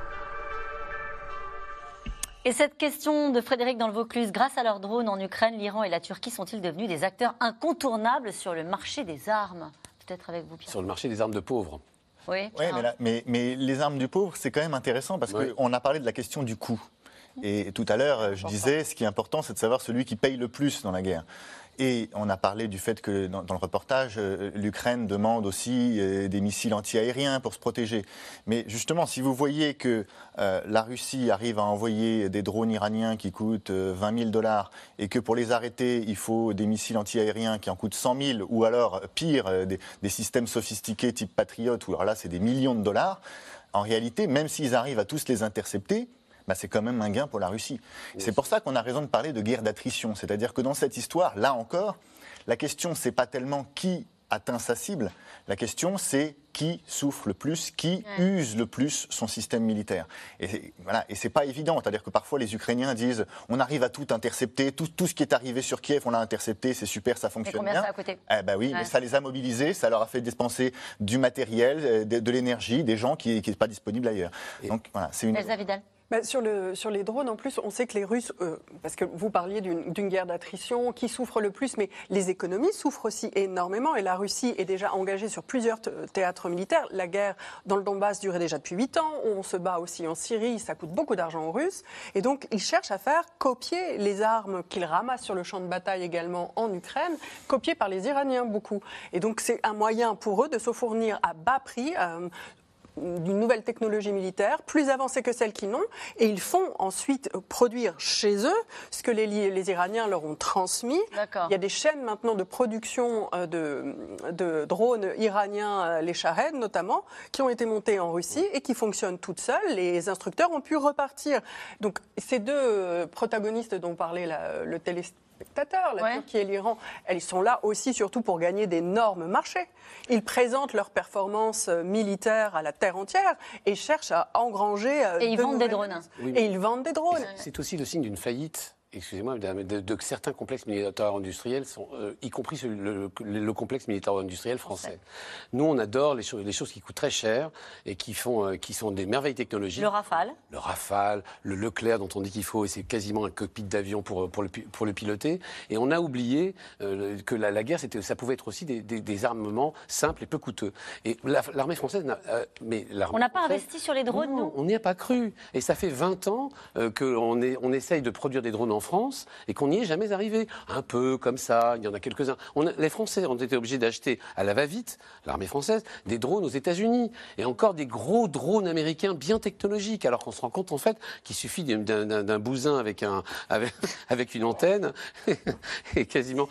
A: Et cette question de Frédéric dans le Vaucluse, grâce à leurs drones en Ukraine, l'Iran et la Turquie sont-ils devenus des acteurs incontournables sur le marché des armes? Peut-être avec vous, Pierre.
B: Sur le marché des armes de pauvres.
A: Oui,
C: mais, mais, les armes du pauvre, c'est quand même intéressant parce qu'on a parlé de la question du coût. Et tout à l'heure, je disais, ce qui est important, c'est de savoir celui qui paye le plus dans la guerre. Et on a parlé du fait que dans, le reportage, euh, l'Ukraine demande aussi euh, des missiles antiaériens pour se protéger. Mais justement, si vous voyez que euh, la Russie arrive à envoyer des drones iraniens qui coûtent 20 000 dollars et que pour les arrêter, il faut des missiles antiaériens qui en coûtent 100 000 ou alors, pire, des, systèmes sophistiqués type Patriot, où alors là, c'est des millions de dollars, en réalité, même s'ils arrivent à tous les intercepter, bah, c'est quand même un gain pour la Russie. C'est pour ça qu'on a raison de parler de guerre d'attrition. C'est-à-dire que dans cette histoire, là encore, la question, c'est pas tellement qui atteint sa cible, la question, c'est qui souffre le plus, qui use le plus son système militaire. Et voilà, et c'est pas évident. C'est-à-dire que parfois les Ukrainiens disent, on arrive à tout intercepter, tout, tout ce qui est arrivé sur Kiev, on l'a intercepté, c'est super, ça fonctionne bien.
A: Ça coûté?
C: Eh ben oui, mais ça les a mobilisés, ça leur a fait dépenser du matériel, euh, de, l'énergie, des gens qui n'est pas disponible ailleurs. Donc voilà, c'est une.
D: Bah, sur, le, sur les drones, en plus, on sait que les Russes, euh, parce que vous parliez d'une guerre d'attrition, qui souffre le plus, mais les économies souffrent aussi énormément. Et la Russie est déjà engagée sur plusieurs théâtres militaires. La guerre dans le Donbass durait déjà depuis 8 ans. On se bat aussi en Syrie, ça coûte beaucoup d'argent aux Russes. Et donc, ils cherchent à faire copier les armes qu'ils ramassent sur le champ de bataille également en Ukraine, copiées par les Iraniens beaucoup. Et donc, c'est un moyen pour eux de se fournir à bas prix. Euh, d'une nouvelle technologie militaire, plus avancée que celle qu'ils n'ont, et ils font ensuite produire chez eux ce que les, les Iraniens leur ont transmis. Il y a des chaînes maintenant de production euh, de, de drones iraniens, euh, les Shahed notamment, qui ont été montées en Russie et qui fonctionnent toutes seules. Les instructeurs ont pu repartir. Donc ces deux euh, protagonistes dont parlait le téléspectateur, spectateurs. La Turquie et l'Iran, elles sont là aussi surtout pour gagner d'énormes marchés. Ils présentent leurs performances euh, militaires à la terre entière et cherchent à engranger.
A: Euh, et ils vendent des drones.
D: et ils vendent des drones.
B: C'est aussi le signe d'une faillite excusez-moi, de, certains complexes militaires industriels, sont, euh, y compris le, complexe militaire industriel français. Nous, on adore les, les, choses qui coûtent très cher et qui, font, euh, qui sont des merveilles technologiques.
A: Le Rafale.
B: Le Rafale, le Leclerc dont on dit qu'il faut, et c'est quasiment un cockpit d'avion pour, pour, le, pour le piloter. Et on a oublié euh, que la, la guerre, ça pouvait être aussi des, des, armements simples et peu coûteux. Et l'armée française n'a...
A: mais on n'a pas investi sur les drones, non,
B: On n'y a pas cru. Et ça fait 20 ans qu'on on essaye de produire des drones en France et qu'on n'y est jamais arrivé. Un peu comme ça, il y en a quelques-uns. Les Français ont été obligés d'acheter à la va-vite, l'armée française, des drones aux États-Unis et encore des gros drones américains bien technologiques. Alors qu'on se rend compte en fait qu'il suffit d'un bousin avec, un, avec, une antenne et quasiment.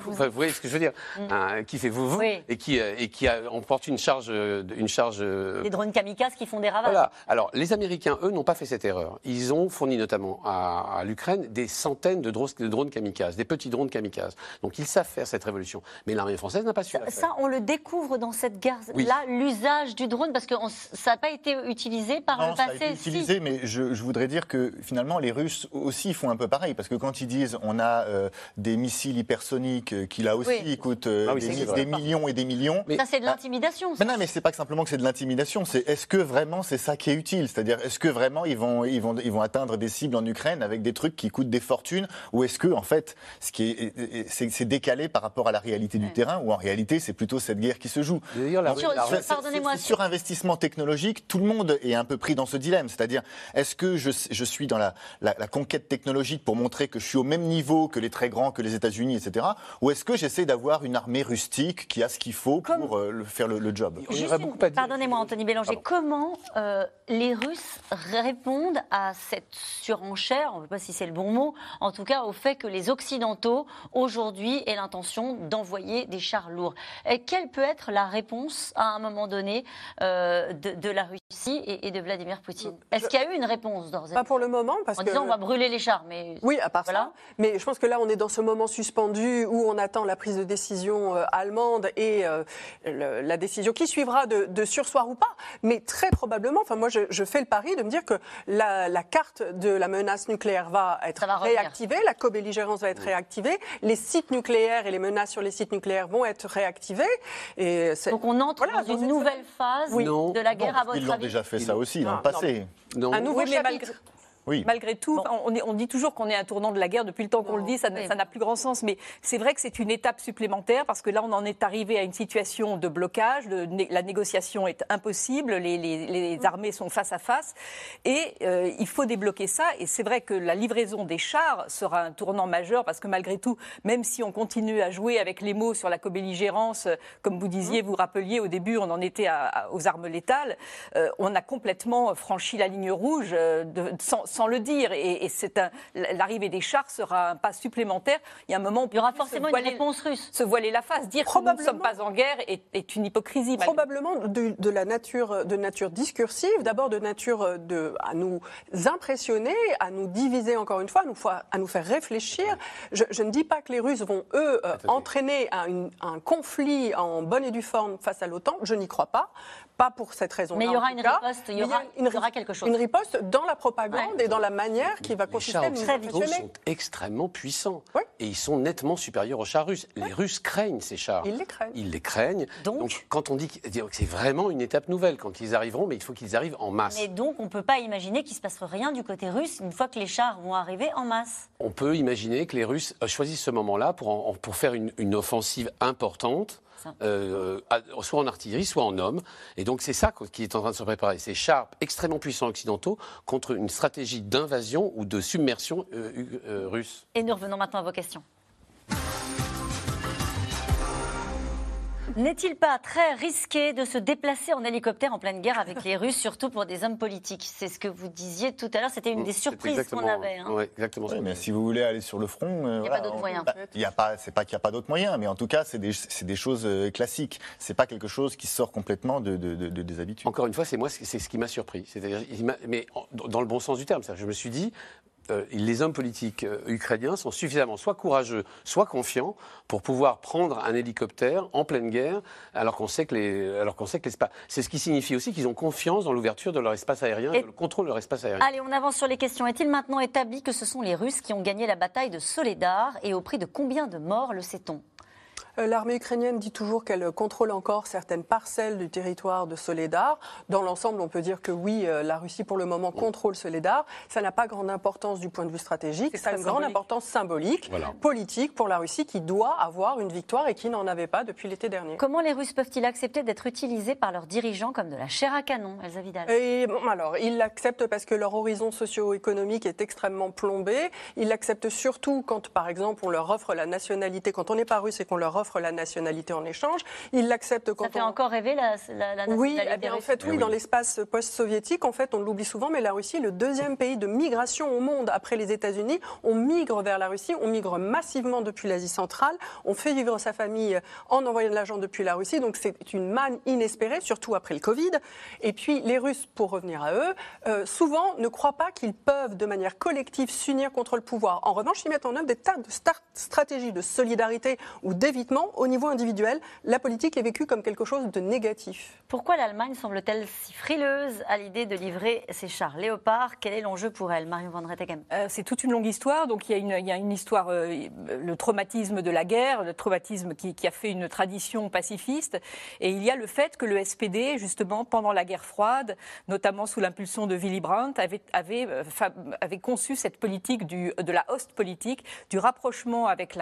B: vous, voyez ce que je veux dire mm. Qui fait vous, vous et qui, et qui emporte une charge. Une charge
A: des drones kamikazes qui font des ravages.
B: Alors les Américains, eux, n'ont pas fait cette erreur. Ils ont fourni notamment à, à l'Ukraine des centaines de drones, de drones kamikazes, des petits drones kamikazes. Donc ils savent faire cette révolution. Mais l'armée française n'a pas su
A: ça,
B: la faire.
A: Ça, on le découvre dans cette guerre-là, l'usage du drone, parce que ça n'a pas été utilisé par
C: non,
A: le passé.
C: Ça a été utilisé, mais je, je, voudrais dire que finalement, les Russes aussi font un peu pareil, parce que quand ils disent on a euh, des missiles hypersoniques euh, qui là aussi oui. coûtent euh, ah oui, des, des millions et des millions.
A: Mais, ça, c'est de l'intimidation.
C: Mais non, mais c'est pas simplement que c'est de l'intimidation. C'est est-ce que vraiment c'est ça qui est utile? C'est-à-dire, est-ce que vraiment ils vont, ils, vont, ils vont atteindre des cibles en Ukraine avec des trucs qui coûtent des fortunes Ou est-ce que, en fait, ce qui est, c'est, décalé par rapport à la réalité du terrain, ou en réalité, c'est plutôt cette guerre qui se joue?
A: La, sur, Pardonnez-moi.
C: Sur investissement technologique, tout le monde est un peu pris dans ce dilemme. C'est-à-dire, est-ce que je, je, suis dans la, la, la, conquête technologique pour montrer que je suis au même niveau que les très grands, que les États-Unis, etc. Ou est-ce que j'essaie d'avoir une armée rustique qui a ce qu'il faut Comme... pour euh, faire le, le job?
A: Pardonnez-moi, Anthony Bélanger. Comment euh, les Russes répondent à cette surenchère, on ne sait pas si c'est le bon mot, en tout cas au fait que les Occidentaux, aujourd'hui, aient l'intention d'envoyer des chars lourds et Quelle peut être la réponse, à un moment donné, euh, de, de, la Russie et, et, de Vladimir Poutine? Est-ce qu'il y a eu une réponse d'ores
D: Pas pour le moment, parce
A: en
D: que...
A: disant on va brûler les chars, mais...
D: Oui, à part voilà. ça. Mais je pense que là, on est dans ce moment suspendu où on attend la prise de décision euh, allemande et euh, le, la décision qui suivra de, de, sursoir ou pas. Mais très probablement, enfin moi, je, je, fais le pari de me dire que la, la carte de la menace nucléaire va être
A: va
D: réactivée, la co-belligérance va être oui. réactivée, les sites nucléaires et les menaces sur les sites nucléaires vont être réactivés. Et
A: Donc on entre voilà, dans une nouvelle phase oui. de la guerre,
C: non,
A: à votre
C: Ils l'ont déjà fait ça aussi dans le passé.
D: Non. Un nouveau oui, chapitre. Malgré...
E: Oui. Malgré tout, bon. on, est, on, dit toujours qu'on est un tournant de la guerre. Depuis le temps qu'on le dit, ça n'a plus grand sens. Mais c'est vrai que c'est une étape supplémentaire parce que là, on en est arrivé à une situation de blocage. Le, la négociation est impossible. Les, les, les, armées sont face à face. Et euh, il faut débloquer ça. Et c'est vrai que la livraison des chars sera un tournant majeur parce que malgré tout, même si on continue à jouer avec les mots sur la co-belligérance, comme vous disiez, vous rappeliez, au début, on en était à, à, aux armes létales, euh, on a complètement franchi la ligne rouge euh, de, sans, sans le dire. Et, et c'est l'arrivée des chars sera un pas supplémentaire. Il y a un moment où
A: il y aura forcément voiler, une réponse russe.
E: Se voiler la face, dire que nous ne sommes pas en guerre est, est une hypocrisie.
D: Probablement de, de, la nature, de nature discursive, d'abord de nature de, à nous impressionner, à nous diviser encore une fois, à nous, à nous faire réfléchir. Je, je, ne dis pas que les Russes vont eux euh, entraîner un conflit en bonne et due forme face à l'OTAN. Je n'y crois pas pas pour cette raison.
A: Mais il y aura une riposte, il y aura, il y aura, quelque chose.
D: Une riposte dans la propagande ouais. et dans la manière qui va consister à nous
B: Les sont extrêmement puissants et ils sont nettement supérieurs aux chars russes. Les Russes craignent ces chars.
D: Ils les craignent.
B: Ils les craignent.
A: Donc,
B: donc quand on dit que c'est vraiment une étape nouvelle, quand ils arriveront, mais il faut qu'ils arrivent en masse.
A: Mais donc on ne peut pas imaginer qu'il ne se passe rien du côté russe une fois que les chars vont arriver en masse.
B: On peut imaginer que les Russes choisissent ce moment-là pour, en, pour faire une, une offensive importante. Euh, soit en artillerie, soit en hommes. Et donc c'est ça qui est en train de se préparer. Ces chars extrêmement puissants occidentaux contre une stratégie d'invasion ou de submersion euh, euh, russe.
A: Et nous revenons maintenant à vos questions. N'est-il pas très risqué de se déplacer en hélicoptère en pleine guerre avec les Russes, surtout pour des hommes politiques? C'est ce que vous disiez tout à l'heure, c'était une des surprises qu'on avait. Hein.
B: Oui, exactement.
C: Oui, mais si vous voulez aller sur le front,
A: il n'y a
C: voilà,
A: pas d'autres moyens.
C: Bah, il a pas, c'est pas qu'il n'y a pas d'autres moyens, mais en tout cas, c'est des, des, choses euh, classiques. C'est pas quelque chose qui sort complètement de, de, de, de des habitudes.
B: Encore une fois, c'est moi, c'est ce qui m'a surpris. C'est-à-dire, mais dans le bon sens du terme. Je me suis dit, euh, les hommes politiques euh, ukrainiens sont suffisamment soit courageux, soit confiants pour pouvoir prendre un hélicoptère en pleine guerre, alors qu'on sait que les, alors qu'on sait que l'espace. C'est ce qui signifie aussi qu'ils ont confiance dans l'ouverture de leur espace aérien, et le contrôle de leur espace aérien.
A: Allez, on avance sur les questions. Est-il maintenant établi que ce sont les Russes qui ont gagné la bataille de Soledar et au prix de combien de morts le sait-on?
D: L'armée ukrainienne dit toujours qu'elle contrôle encore certaines parcelles du territoire de Soledar. Dans l'ensemble, on peut dire que oui, euh, la Russie pour le moment contrôle Soledar. Ça n'a pas grande importance du point de vue stratégique. Ça a une symbolique. grande importance symbolique, voilà. politique pour la Russie qui doit avoir une victoire et qui n'en avait pas depuis l'été dernier.
A: Comment les Russes peuvent-ils accepter d'être utilisés par leurs dirigeants comme de la chair à canon, Elsa Vidal?
D: Et, bon, Alors, ils l'acceptent parce que leur horizon socio-économique est extrêmement plombé. Ils l'acceptent surtout quand, par exemple, on leur offre la nationalité, quand on n'est pas russe et qu'on leur offre offre la nationalité en échange. Ils l'acceptent quand
A: Ça fait encore rêver la, la,
D: Oui,
A: nationalité
D: eh en fait, oui, dans l'espace post-soviétique, en fait, on l'oublie souvent, mais la Russie est le deuxième pays de migration au monde après les États-Unis. On migre vers la Russie, on migre massivement depuis l'Asie centrale, on fait vivre sa famille en envoyant de l'argent depuis la Russie, donc c'est une manne inespérée, surtout après le Covid. Et puis les Russes, pour revenir à eux, euh, souvent ne croient pas qu'ils peuvent de manière collective s'unir contre le pouvoir. En revanche, ils mettent en œuvre des tas de stratégies de solidarité ou d'évitement au niveau individuel. La politique est vécue comme quelque chose de négatif.
A: Pourquoi l'Allemagne semble-t-elle si frileuse à l'idée de livrer ses chars léopards Quel est l'enjeu pour elle, Marion Van Rettegem
E: euh, C'est toute une longue histoire. Donc il y a une, il y a une histoire, euh, le traumatisme de la guerre, le traumatisme qui, qui, a fait une tradition pacifiste. Et il y a le fait que le SPD, justement, pendant la guerre froide, notamment sous l'impulsion de Willy Brandt, avait, avait, euh, avait conçu cette politique du, de la Ostpolitik, du rapprochement avec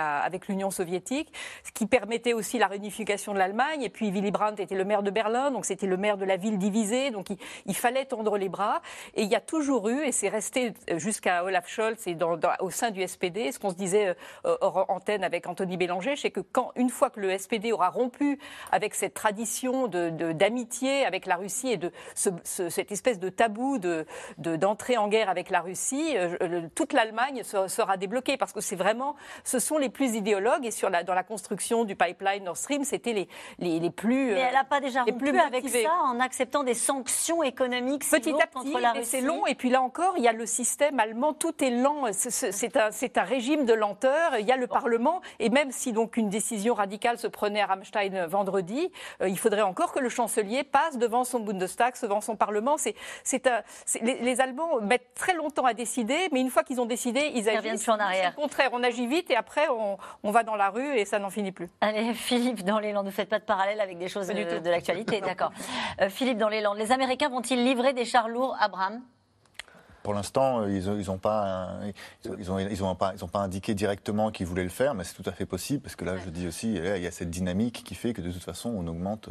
E: l'Union avec soviétique, ce qui permettait aussi la réunification de l'Allemagne. Et puis Willy Brandt était le maire de Berlin, donc c'était le maire de la ville divisée, donc il, fallait tendre les bras. Et il y a toujours eu, et c'est resté jusqu'à Olaf Scholz et au sein du SPD, ce qu'on se disait euh, hors antenne avec Anthony Bélanger, c'est que quand, une fois que le SPD aura rompu avec cette tradition d'amitié de, avec la Russie et de ce, cette espèce de tabou d'entrée de, en guerre avec la Russie, euh, toute l'Allemagne sera débloquée parce que c'est vraiment, ce sont les plus idéologues et sur la, dans la construction du pipeline Nord Stream, c'était les, les, les, plus.
A: Mais elle n'a pas déjà rompu avec ça en acceptant des sanctions économiques
E: petit à petit,
A: contre la Russie.
E: C'est long et puis là encore, il y a le système allemand, tout est lent. C'est un, un, régime de lenteur. Il y a le Parlement et même si donc une décision radicale se prenait à Rammstein vendredi, euh, il faudrait encore que le chancelier passe devant son Bundestag, devant son Parlement. C'est, les, les, Allemands mettent très longtemps à décider, mais une fois qu'ils ont décidé, ils agissent.
A: Plus en arrière.
E: Au contraire, on agit vite et après on, on va dans la rue et ça n'en finit plus.
A: Allez, Philippe, dans les Landes, ne faites pas de parallèle avec des choses de, de l'actualité, d'accord. Euh, Philippe, dans les Landes, les Américains vont-ils livrer des chars lourds à Bram
C: pour l'instant, ils n'ont ils ont pas, ils ont, ils ont pas, ils ont pas indiqué directement qu'ils voulaient le faire, mais c'est tout à fait possible parce que là, je dis aussi, il y a cette dynamique qui fait que de toute façon, on augmente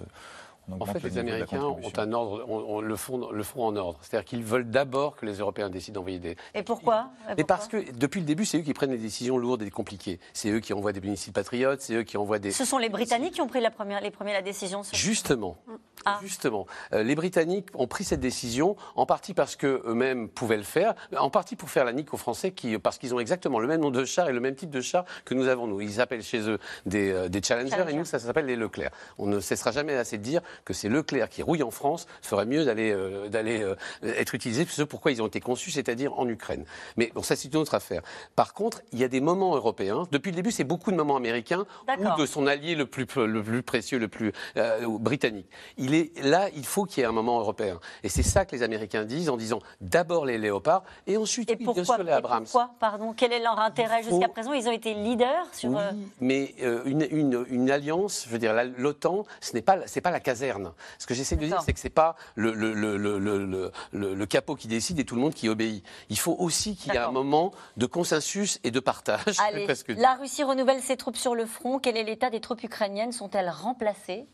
B: en fait, les Américains ont un ordre, on, le, font, le font en ordre. C'est-à-dire qu'ils veulent d'abord que les Européens décident d'envoyer des.
A: Et pourquoi?
B: Et parce que depuis le début, c'est eux qui prennent les décisions lourdes et compliquées. C'est eux qui envoient des missiles patriotes, c'est eux qui envoient des.
A: Ce sont les Britanniques qui ont pris la première, les premiers la décision.
B: Justement. Ah. Justement. Euh, les Britanniques ont pris cette décision en partie parce qu'eux-mêmes pouvaient le faire, en partie pour faire la nique aux Français qui, parce qu'ils ont exactement le même nom de char et le même type de char que nous avons nous. Ils appellent chez eux des, euh, des Challengers et nous, ça, s'appelle les Leclerc. On ne cessera jamais assez de dire que c'est Leclerc qui rouille en France ferait mieux d'aller euh, d'aller euh, être utilisé ce pourquoi ils ont été conçus, c'est-à-dire en Ukraine. Mais bon, ça c'est une autre affaire. Par contre, il y a des moments européens. Depuis le début, c'est beaucoup de moments américains ou de son allié le plus le plus précieux, le plus euh, britannique. Il est là, il faut qu'il y ait un moment européen. Et c'est ça que les Américains disent en disant d'abord les léopards et ensuite
A: et pourquoi, bien sûr les Abrams. pourquoi Pardon, quel est leur intérêt jusqu'à présent? Ils ont été leaders sur.
B: Oui, mais une, une, une, alliance, je veux dire, l'OTAN, ce n'est pas c'est pas la caserne. Ce que j'essaie de dire, c'est que c'est pas le, le, le, le, capot qui décide et tout le monde qui obéit. Il faut aussi qu'il y ait un moment de consensus et de partage.
A: Allez, la Russie renouvelle ses troupes sur le front. Quel est l'état des troupes ukrainiennes? Sont-elles remplacées?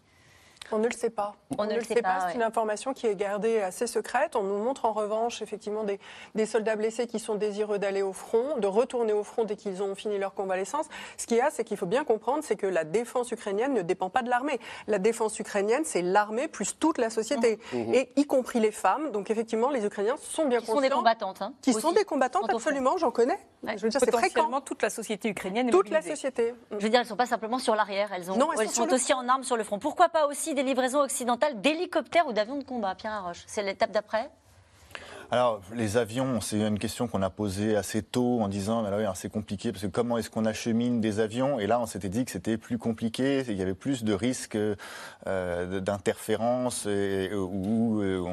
D: On ne le sait pas. On, ne, le sait pas. C'est une information qui est gardée assez secrète. On nous montre en revanche effectivement des, des soldats blessés qui sont désireux d'aller au front, de retourner au front dès qu'ils ont fini leur convalescence. Ce qu'il y a, c'est qu'il faut bien comprendre, c'est que la défense ukrainienne ne dépend pas de l'armée. La défense ukrainienne, c'est l'armée plus toute la société, mmh. Mmh. et y compris les femmes. Donc effectivement, les Ukrainiens sont bien
A: qui
D: conscients.
A: Qui sont des combattantes. Hein,
D: qui sont des combattantes, absolument. J'en connais.
E: Je veux dire, c'est fréquent. toute la société ukrainienne. Est
D: toute la société.
A: Je veux dire, elles ne sont pas simplement sur l'arrière. Elles, ont, elles, sont, aussi en armes sur le front. Pourquoi pas aussi des livraisons occidentales d'hélicoptères ou d'avions de combat, Pierre Arroche C'est l'étape d'après?
C: Alors, les avions, c'est une question qu'on a posée assez tôt en disant, c'est compliqué, parce que comment est-ce qu'on achemine des avions? Et là, on s'était dit que c'était plus compliqué, il y avait plus de risques euh, d'interférence, où euh,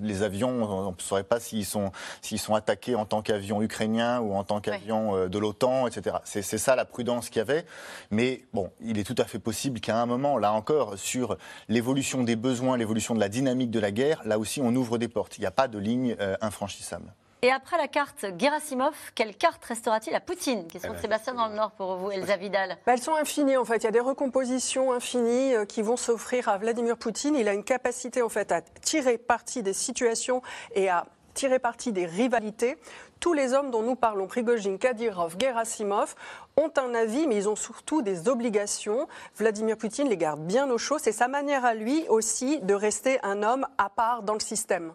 C: les avions, on ne saurait pas s'ils sont, s'ils sont attaqués en tant qu'avion ukrainien ou en tant qu'avion euh, de l'OTAN, etc. C'est ça la prudence qu'il y avait. Mais bon, il est tout à fait possible qu'à un moment, là encore, sur l'évolution des besoins, l'évolution de la dynamique de la guerre, là aussi, on ouvre des portes. Il n'y a pas de ligne infranchissable.
A: Et après la carte Gerasimov, quelle carte restera-t-il à Poutine Question de Sébastien dans le Nord pour vous, Elsa Vidal?
D: Bah, elles sont infinies en fait. Il y a des recompositions infinies euh, qui vont s'offrir à Vladimir Poutine. Il a une capacité en fait à tirer parti des situations et à tirer parti des rivalités. Tous les hommes dont nous parlons, Prigogine, Kadyrov, Gerasimov, ont un avis, mais ils ont surtout des obligations. Vladimir Poutine les garde bien au chaud. C'est sa manière à lui aussi de rester un homme à part dans le système.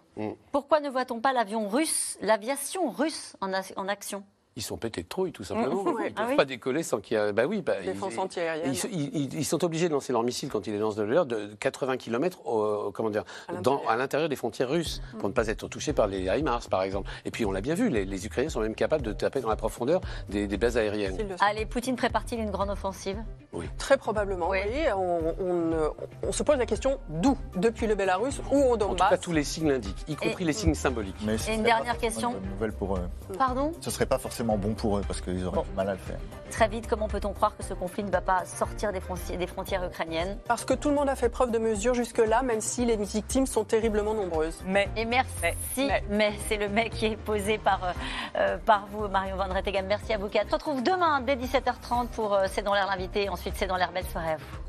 A: Pourquoi ne voit-on pas l'avion russe, l'aviation russe en action?
B: Ils sont pétés de trouille, tout simplement. Ils ne peuvent ah pas décoller sans qu'il y ait. Bah oui, bah,
D: Défense
B: ils, ils, sont obligés de lancer leurs missiles quand ils les lancent de l'heure de 80 km au, comment dire, à l'intérieur des frontières russes pour ne pas être touchés par les HIMARS, par exemple. Et puis on l'a bien vu, les, Ukrainiens sont même capables de taper dans la profondeur des, bases aériennes.
A: Allez, Poutine prépare-t-il une grande offensive?
B: Oui.
D: Très probablement, oui. On, se pose la question d'où? Depuis le Bélarus ou au Donbass?
B: En tout cas, tous les signes l'indiquent, y compris les signes symboliques.
A: Mais Et une dernière question.
C: pour
A: Pardon?
C: Ce serait pas forcément bon pour eux parce qu'ils auraient du mal à le faire.
A: Très vite, comment peut-on croire que ce conflit ne va pas sortir des frontières, des frontières ukrainiennes?
D: Parce que tout le monde a fait preuve de mesure jusque-là, même si les victimes sont terriblement nombreuses.
A: Mais, et merci, mais, c'est le mais qui est posé par, euh, euh, par vous, Marion Van Rettegam. Merci à vous quatre. On se retrouve demain dès 17h30 pour euh, C'est dans l'air l'invité. Ensuite, C'est dans l'air belle soirée à vous.